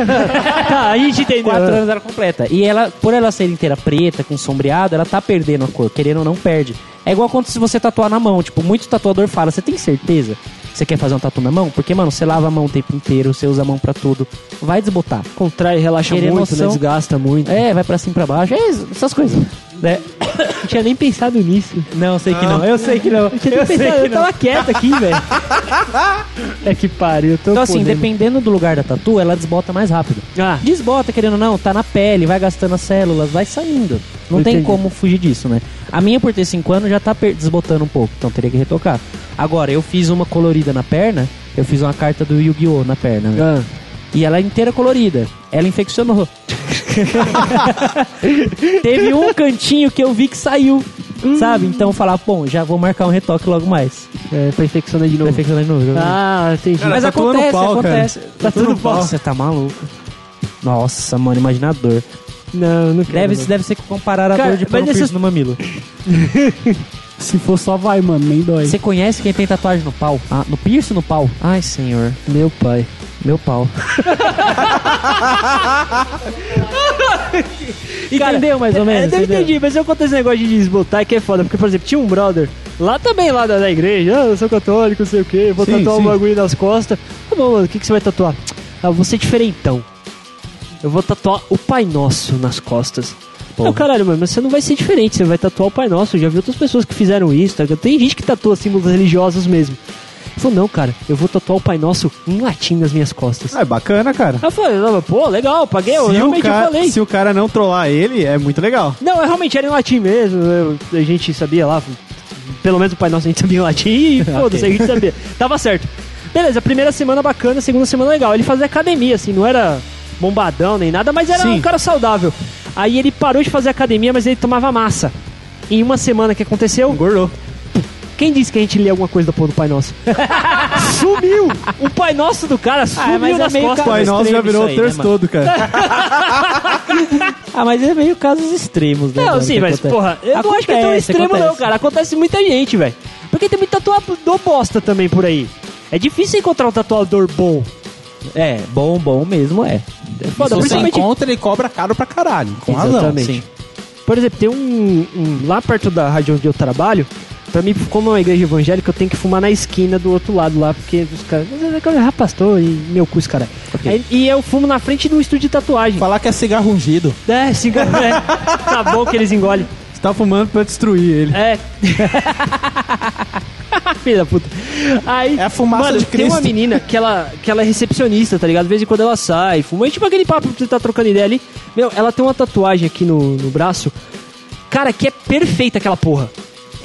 Speaker 1: tá, a gente entendeu.
Speaker 2: 4 anos era completa. E ela, por ela ser inteira preta, com sombreado, ela tá perdendo a cor. Querendo ou não, perde. É igual quando se você tatuar na mão. Tipo, muito tatuador fala, você tem certeza? que Você quer fazer um tatu na mão? Porque, mano, você lava a mão o tempo inteiro, você usa a mão pra tudo. Vai desbotar.
Speaker 1: Contrai, relaxa
Speaker 2: Querer
Speaker 1: muito, né?
Speaker 2: noção.
Speaker 1: Desgasta muito.
Speaker 2: É, vai pra cima e pra baixo. É essas coisas. Né?
Speaker 1: Não tinha nem pensado nisso.
Speaker 2: Não, sei que não. Eu sei que não.
Speaker 1: Eu tinha nem pensado, eu tava quieto aqui, velho. é que pariu, eu tô
Speaker 2: Então, assim,
Speaker 1: podendo.
Speaker 2: dependendo do lugar da tatu, ela desbota mais rápido.
Speaker 1: Ah,
Speaker 2: Desbota, querendo ou não, tá na pele, vai gastando as células, vai saindo. Não tem
Speaker 1: Entendi.
Speaker 2: como fugir disso, né? A minha, por ter 5 anos, já tá desbotando um pouco, então teria que retocar. Agora, eu fiz uma colorida na perna, eu fiz uma carta do Yu-Gi-Oh! na perna, né?
Speaker 1: ah.
Speaker 2: E ela é inteira colorida. Ela infeccionou. Teve um cantinho que eu vi que saiu, sabe? Então, falar, bom, já vou marcar um retoque logo mais.
Speaker 1: É, pra infeccionar de
Speaker 2: Pra
Speaker 1: novo.
Speaker 2: infeccionar de novo.
Speaker 1: Ah, entendi.
Speaker 4: Cara,
Speaker 2: Mas
Speaker 4: tá
Speaker 2: acontece,
Speaker 4: pau, cara.
Speaker 2: acontece. Tá tudo no pau. Você tá maluco. Nossa, mano, imaginador.
Speaker 1: não, não quero.
Speaker 2: Deve,
Speaker 1: não.
Speaker 2: deve ser comparar a
Speaker 1: Cara,
Speaker 2: dor de
Speaker 1: essas-
Speaker 2: piercing no mamilo.
Speaker 5: Se for só vai, mano, nem dói.
Speaker 2: Você conhece quem tem tatuagem no pau? Ah, no piercing no pau? Ai, senhor.
Speaker 1: Meu pai.
Speaker 2: Meu pau. Entendeu mais ou menos?
Speaker 1: É, eu
Speaker 2: entendeu?
Speaker 1: entendi, mas eu conto esse negócio de desbotar que é foda. Porque, por exemplo, tinha um brother lá também, lá da, da igreja. Ah, eu sou católico, não sei o quê. Vou
Speaker 4: Sim,
Speaker 1: tatuar
Speaker 4: sim.
Speaker 1: um bagulho nas costas. Tá bom, mano, o que, que você vai tatuar? Ah, vou ser diferentão. Eu vou tatuar o Pai Nosso nas costas. Não, caralho, mano, mas você não vai ser diferente, você vai tatuar o Pai Nosso. Eu já vi outras pessoas que fizeram isso, tá? Tem gente que tatua símbolos religiosos mesmo. Falou, não, cara, eu vou tatuar o Pai Nosso em latim nas minhas costas.
Speaker 4: Ah, é bacana, cara.
Speaker 1: Eu falei, pô, legal, paguei, eu
Speaker 4: Se o,
Speaker 1: realmente eu
Speaker 4: cara,
Speaker 1: falei.
Speaker 4: se o cara não trollar ele, é muito legal.
Speaker 1: Não, é realmente era em latim mesmo. eu- a gente sabia lá. Pelo menos o Pai Nosso a gente sabia em latim e foda-se, a gente sabia. Tava certo. Beleza, primeira semana bacana, segunda semana legal. Ele fazia academia, assim, não era bombadão nem nada, mas era
Speaker 4: Sim.
Speaker 1: um cara saudável. Aí ele parou de fazer academia, mas ele tomava massa. Em uma semana que aconteceu,
Speaker 4: Engordou.
Speaker 1: Quem disse que a gente lê alguma coisa da porra do Pai Nosso? sumiu! O Pai Nosso do cara sumiu
Speaker 2: mas é
Speaker 1: nas
Speaker 4: O
Speaker 1: costas.
Speaker 2: ca-
Speaker 4: Pai Nosso já virou o terço
Speaker 2: né, mano?
Speaker 4: todo, cara.
Speaker 2: Ah, mas é meio casos extremos, né?
Speaker 1: Não,
Speaker 2: mano,
Speaker 1: sim, mas,
Speaker 2: acontece.
Speaker 1: porra, eu não acho que é tão
Speaker 2: Acontece,
Speaker 1: extremo, não,
Speaker 2: acontece.
Speaker 1: cara. Acontece muita gente, velho. Porque tem muito tatuador bosta também por aí. É difícil encontrar um tatuador bom.
Speaker 2: É, bom, bom mesmo é.
Speaker 1: É foda,
Speaker 3: Se você
Speaker 1: principalmente.
Speaker 3: encontra, ele cobra caro pra caralho. Com razão.
Speaker 1: Exatamente.
Speaker 2: sim.
Speaker 1: Por exemplo, tem um, um- Lá perto da rádio onde eu trabalho, pra mim, como é uma igreja evangélica, eu tenho que fumar na esquina do outro lado lá, porque os caras. Ah, pastor, e meu cu, cara.
Speaker 2: Ok.
Speaker 1: Aí- e eu fumo na frente do estúdio de tatuagem.
Speaker 3: Falar que é cigarro ungido.
Speaker 1: É, cigarro. É. Tá bom que eles engolem.
Speaker 4: Você tá fumando pra destruir ele.
Speaker 1: É. Filha da puta. Aí,
Speaker 3: É a fumaça
Speaker 1: mano,
Speaker 3: de
Speaker 1: tem uma
Speaker 3: Cristo.
Speaker 1: menina que ela, que ela é recepcionista, tá ligado? De vez em quando ela sai, fuma. E tipo aquele papo que você tá trocando ideia ali. Meu, ela tem uma tatuagem aqui no, no braço. Cara, que é perfeita aquela porra.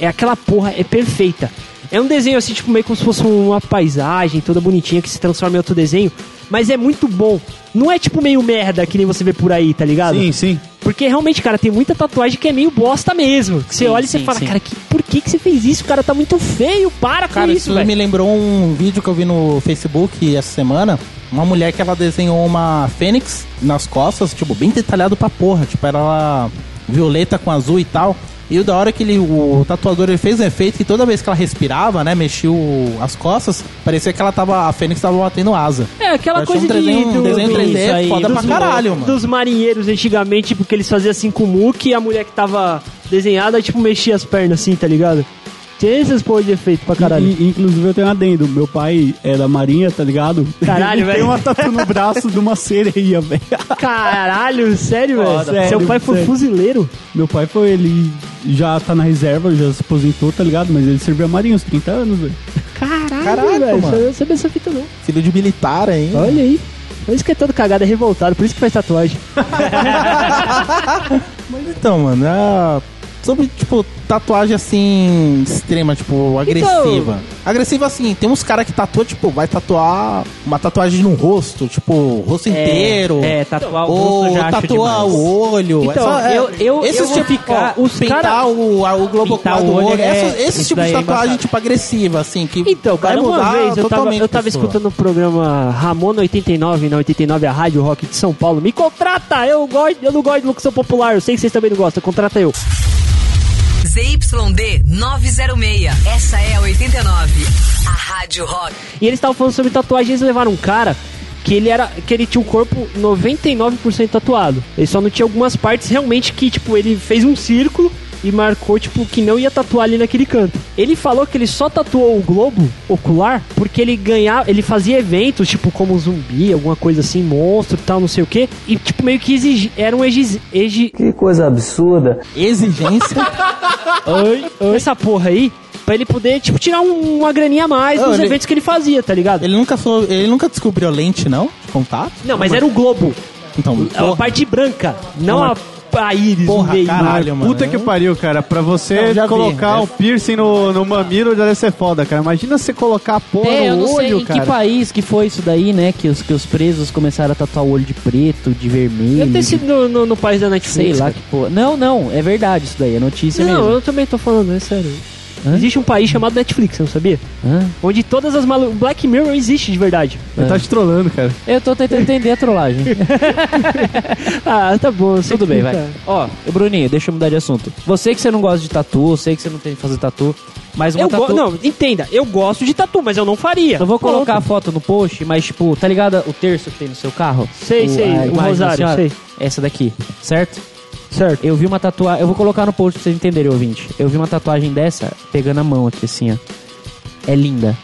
Speaker 1: É aquela porra, é perfeita. É um desenho assim, tipo, meio como se fosse uma paisagem toda bonitinha que se transforma em outro desenho. Mas é muito bom. Não é tipo meio merda que nem você vê por aí, tá ligado?
Speaker 4: Sim, sim.
Speaker 1: Porque realmente, cara, tem muita tatuagem que é meio bosta mesmo. Que você
Speaker 2: Sim,
Speaker 1: olha e você fala,
Speaker 2: sim.
Speaker 1: cara, que, por que, que você fez isso? O cara tá muito feio, para
Speaker 3: Cara,
Speaker 1: com
Speaker 3: isso
Speaker 1: isso, velho.
Speaker 3: me lembrou um vídeo que eu vi no Facebook essa semana. Uma mulher que ela desenhou uma fênix nas costas, tipo, bem detalhado pra porra. Tipo, era ela violeta com azul e tal. E o da hora que ele, o tatuador ele fez um efeito que toda vez que ela respirava, né, mexia o- as costas, parecia que ela tava, a fênix tava batendo asa.
Speaker 1: É, aquela
Speaker 3: achei
Speaker 1: coisa
Speaker 3: um desenho-
Speaker 1: de,
Speaker 3: um desenho 3D
Speaker 1: isso aí,
Speaker 3: foda pra
Speaker 1: dos-
Speaker 3: caralho, mano.
Speaker 1: Dos marinheiros antigamente, porque eles faziam assim com o muque e a mulher que tava desenhada, tipo, mexia as pernas assim, tá ligado? Tinha esses porra de efeito pra caralho.
Speaker 5: E- inclusive eu tenho um adendo. Meu pai é da marinha, tá ligado?
Speaker 1: Caralho,
Speaker 5: Ele Tem
Speaker 1: velho.
Speaker 5: uma tatu no braço de uma sereia, velho.
Speaker 1: Caralho, sério, velho? Seu pai foi
Speaker 5: sério.
Speaker 1: fuzileiro?
Speaker 5: Meu pai foi, ele já tá na reserva, já se aposentou, tá ligado? Mas ele serviu a marinha uns 30 anos, velho.
Speaker 1: Caralho,
Speaker 3: Caraca,
Speaker 1: velho.
Speaker 3: mano.
Speaker 1: Eu não sabia essa fita, não.
Speaker 3: Filho de militar aí.
Speaker 1: Olha aí. Por isso que é todo cagado, é revoltado, por isso que faz tatuagem.
Speaker 3: Mas então, mano, é... sobre, tipo, tatuagem assim, extrema, tipo, agressiva. Agressiva assim, tem uns caras que tatuam, tipo, vai tatuar uma tatuagem no rosto, tipo, o rosto inteiro.
Speaker 2: É, tatuar o
Speaker 3: Ou
Speaker 2: rosto eu já acho
Speaker 3: tatua
Speaker 2: demais.
Speaker 3: o olho.
Speaker 1: Então,
Speaker 3: Essa- é-
Speaker 2: eu- eu-
Speaker 3: esses
Speaker 2: eu
Speaker 3: tipo,
Speaker 2: ficar-
Speaker 3: ó,
Speaker 1: os
Speaker 3: pintar
Speaker 1: cara-
Speaker 3: o, a- o globo do
Speaker 2: olho
Speaker 3: olho.
Speaker 2: é-
Speaker 3: esses tipos de
Speaker 2: é
Speaker 3: tatuagem, tipo, agressiva, assim, que
Speaker 1: Então,
Speaker 3: vai
Speaker 1: cara, uma
Speaker 3: mudar
Speaker 1: vez eu tava, eu tava escutando o programa Ramona 89, na 89, a Rádio Rock de São Paulo. Me contrata! Eu, gosto, eu não gosto de locução popular, eu sei que vocês também não gostam, contrata eu.
Speaker 7: ZYD 906. Essa é a 89. A Rádio Rock.
Speaker 1: E eles estavam falando sobre tatuagem, eles levaram um cara que ele era que ele tinha o corpo 99% tatuado. Ele só não tinha algumas partes realmente que tipo ele fez um círculo e marcou tipo que não ia tatuar ali naquele canto. Ele falou que ele só tatuou o globo ocular porque ele ganhava, ele fazia eventos tipo como zumbi, alguma coisa assim, monstro, e tal, não sei o que, e tipo meio que exigi, era um exi, exi,
Speaker 8: Que coisa absurda.
Speaker 3: Exigência.
Speaker 1: Oi, oi. essa porra aí Pra ele poder, tipo, tirar um- uma graninha a mais
Speaker 3: Não,
Speaker 1: nos
Speaker 3: ele-
Speaker 1: eventos que ele fazia, tá ligado?
Speaker 3: ele, nunca falou, ele nunca descobriu a lente, não? De contato?
Speaker 1: Não, mas era o globo.
Speaker 3: Então,
Speaker 1: A
Speaker 3: porra,
Speaker 1: parte branca, não a, a íris
Speaker 3: Porra,
Speaker 1: no meio.
Speaker 3: caralho, mano.
Speaker 4: Puta que pariu, cara. Pra você
Speaker 3: Não, vi.
Speaker 4: colocar
Speaker 3: É.
Speaker 4: um piercing no, no mamilo já deve ser foda, cara. Imagina você colocar a porra
Speaker 2: É, eu
Speaker 4: no
Speaker 2: não sei
Speaker 4: olho,
Speaker 2: em
Speaker 4: cara.
Speaker 2: que país que foi isso daí, né? Que os, que os presos começaram a tatuar o olho de preto, de vermelho.
Speaker 1: Deve ter sido no, no- no país da Netflix.
Speaker 2: Sei lá
Speaker 1: cara.
Speaker 2: que porra. Não, não, é verdade isso daí, é notícia
Speaker 1: Não,
Speaker 2: mesmo.
Speaker 1: eu também tô falando, é sério.
Speaker 2: Hã?
Speaker 1: Existe um país chamado Netflix, você não sabia?
Speaker 2: Hã?
Speaker 1: Onde todas as malu... Black Mirror existe de verdade.
Speaker 4: Ele tá te trollando, cara.
Speaker 2: Eu tô tentando entender a trollagem.
Speaker 1: Ah, tá bom. sei
Speaker 2: Tudo bem, vai. Ó, Bruninho, deixa eu mudar de assunto. Você que você não gosta de tatu, eu sei que você não tem que fazer tatu, mas uma
Speaker 1: Eu
Speaker 2: tatu...
Speaker 1: Não, entenda, eu gosto de tatu, mas eu não faria.
Speaker 2: Eu vou colocar a
Speaker 1: Pronto.
Speaker 2: foto no post, mas tipo, tá ligado o terço que tem no seu carro?
Speaker 1: Sei, sei,
Speaker 2: a
Speaker 1: o
Speaker 2: imagem da
Speaker 1: rosário, sei.
Speaker 2: Essa daqui, certo?
Speaker 1: Certo.
Speaker 2: Eu vi uma tatuagem, eu vou colocar no post pra vocês entenderem, ouvinte. Eu vi uma tatuagem dessa pegando a mão aqui assim, ó. É linda.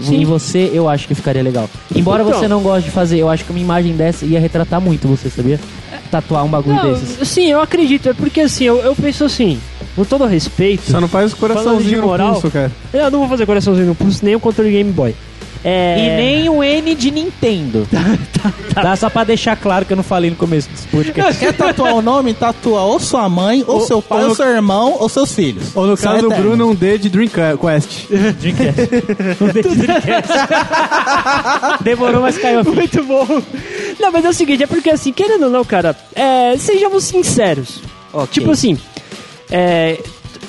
Speaker 1: Sim.
Speaker 2: Em você, eu acho que ficaria legal. Embora
Speaker 1: Então.
Speaker 2: você não goste de fazer, eu acho que uma imagem dessa ia retratar muito você, sabia? Tatuar um bagulho
Speaker 1: Não,
Speaker 2: desses.
Speaker 1: sim, eu acredito. É porque assim, eu, eu penso assim, com todo respeito.
Speaker 4: Só não faz o coraçãozinho no
Speaker 1: moral,
Speaker 4: pulso, cara.
Speaker 1: Eu não vou fazer coraçãozinho no pulso, nem o controle Game Boy. É...
Speaker 2: E nem o N de Nintendo. tá, Só pra deixar claro que eu não falei no começo desse podcast.
Speaker 3: Quer tatuar o nome? Tatua ou sua mãe, ou, seu pai, ou,
Speaker 4: ou no-
Speaker 3: seu irmão, ou seus filhos.
Speaker 4: Ou no
Speaker 3: São
Speaker 4: caso do. Bruno, um D de Dreamcast.
Speaker 2: Demorou, mas caiu.
Speaker 1: Muito bom. Não, mas é o seguinte, é porque assim, querendo ou não, cara, é, sejamos sinceros.
Speaker 2: Ok.
Speaker 1: Tipo assim, é,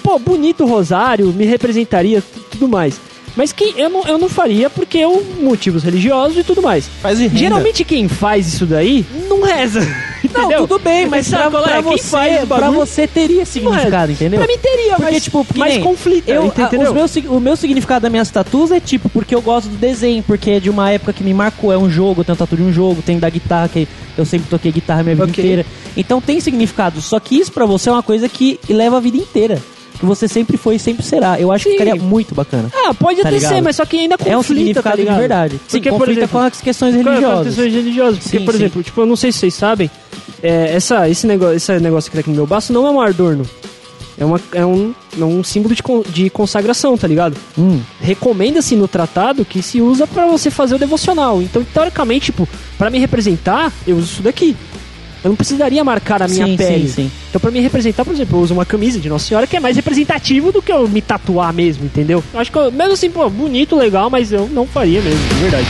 Speaker 1: pô, bonito o Rosário, me representaria, tudo mais. Mas que eu não, eu não faria porque eu, motivos religiosos e tudo mais.
Speaker 3: Faz de renda.
Speaker 1: Geralmente quem faz isso daí não reza.
Speaker 2: Não, tudo bem, mas
Speaker 1: Sabe
Speaker 2: pra,
Speaker 1: é?
Speaker 2: pra você, pra você teria significado, entendeu?
Speaker 1: Pra mim teria,
Speaker 2: Porque,
Speaker 1: mas,
Speaker 2: tipo, que
Speaker 1: mas conflita,
Speaker 2: eu,
Speaker 1: entendeu?
Speaker 2: meus o meu significado das minhas tatuas é tipo, porque eu gosto do desenho, porque é de uma época que me marcou, é um jogo, eu tenho tatu de um jogo, tem da guitarra, que eu sempre toquei guitarra a minha vida
Speaker 1: Ok.
Speaker 2: inteira. Então tem significado, só que isso pra você é uma coisa que leva a vida inteira. Que você sempre foi e sempre será. Eu acho que
Speaker 1: Sim.
Speaker 2: ficaria muito bacana.
Speaker 1: Ah, pode
Speaker 2: Tá
Speaker 1: até
Speaker 2: ligado?
Speaker 1: ser, mas só que ainda conflita,
Speaker 2: é um significado
Speaker 1: tá
Speaker 2: de
Speaker 1: ligado?
Speaker 2: verdade.
Speaker 1: Porque, por
Speaker 2: conflita
Speaker 1: exemplo,
Speaker 2: com as questões
Speaker 1: Com as
Speaker 2: religiosas.
Speaker 1: questões religiosas. Porque,
Speaker 2: Sim,
Speaker 1: por
Speaker 2: sim.
Speaker 1: exemplo, tipo, eu não sei se vocês sabem, é, essa, esse, negócio, esse negócio que tá aqui no meu baço não é um adorno. É, uma, é, um, é um símbolo de, con- de consagração, tá ligado?
Speaker 2: Hum.
Speaker 1: Recomenda-se no tratado que se usa pra você fazer o devocional. Então, teoricamente, tipo, pra me representar, eu uso isso daqui. Eu não precisaria marcar a minha
Speaker 2: sim,
Speaker 1: pele.
Speaker 2: Sim, sim.
Speaker 1: Então, para me representar, por exemplo, eu uso uma camisa de Nossa Senhora que é mais representativo do que eu me tatuar mesmo, entendeu? Eu acho que, eu, mesmo assim, pô, bonito, legal, mas eu não faria mesmo, de verdade.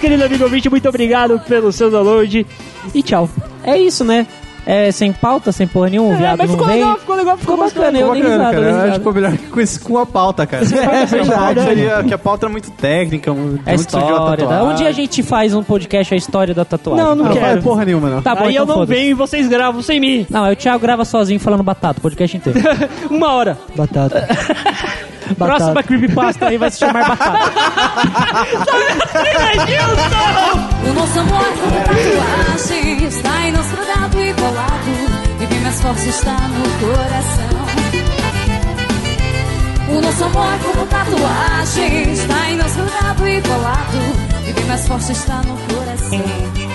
Speaker 1: querido amigo ouvinte, muito obrigado pelo seu download e tchau.
Speaker 2: É isso, né? É sem pauta, sem porra nenhuma, o viado
Speaker 1: mas
Speaker 2: não
Speaker 1: ficou
Speaker 2: vem.
Speaker 1: legal, ficou legal, ficou
Speaker 2: bacana, eu
Speaker 4: Ficou
Speaker 2: dei
Speaker 4: bacana,
Speaker 2: risada, eu dei
Speaker 4: cara. Eu
Speaker 2: risada.
Speaker 4: acho pô, melhor que com, esse- com a pauta, cara.
Speaker 2: É verdade.
Speaker 4: Seria que a pauta é muito técnica, muito
Speaker 2: É história.
Speaker 4: tatuagem.
Speaker 2: Um dia a gente faz um podcast a história da tatuagem.
Speaker 1: Não, não
Speaker 4: Não,
Speaker 1: quero.
Speaker 4: porra nenhuma, não.
Speaker 2: Tá bom,
Speaker 1: Aí
Speaker 2: então
Speaker 1: eu não venho e vocês gravam sem mim.
Speaker 2: Não, aí o Thiago grava sozinho falando batata, o podcast inteiro.
Speaker 1: Uma hora. Batata.
Speaker 2: Próxima creepypasta aí vai se chamar batata.
Speaker 8: O nosso amor como tatuagem está grudado e colado. E bem mais forte está no coração. O nosso amor como tatuagem está grudado e colado. E bem mais forte está no coração.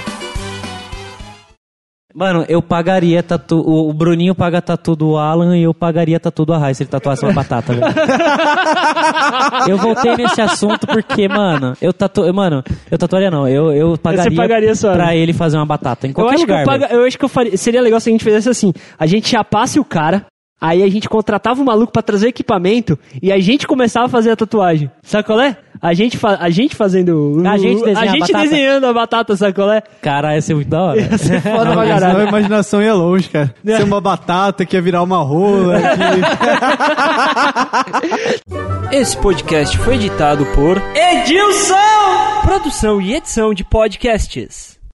Speaker 2: Mano, eu pagaria tatu. O Bruninho paga tatu do Alan e eu pagaria tatu do Arrai se ele tatuasse uma batata, velho. eu voltei nesse assunto porque, mano, eu tatu. Mano, eu tatuaria não. Eu, eu pagaria,
Speaker 1: pagaria só,
Speaker 2: pra
Speaker 1: né?
Speaker 2: ele fazer uma batata em
Speaker 1: Eu
Speaker 2: qualquer
Speaker 1: acho,
Speaker 2: lugar.
Speaker 1: que eu, paga- eu acho que eu faria, seria legal se a gente fizesse assim: a gente chapasse o cara, aí a gente contratava o maluco pra trazer equipamento e a gente começava a fazer a tatuagem. Sabe qual é? A gente, fa- a gente fazendo. o-
Speaker 2: A gente desenha
Speaker 1: a
Speaker 2: a
Speaker 1: gente
Speaker 2: batata.
Speaker 1: desenhando a batata, sabe qual é?
Speaker 2: Caralho, ia ser muito da hora.
Speaker 1: Ia ser foda pra caralho.
Speaker 4: a imaginação ia longe, cara. Ser uma batata que ia virar uma rola. que-
Speaker 1: Esse podcast foi editado por Edilson! Produção e edição de podcasts.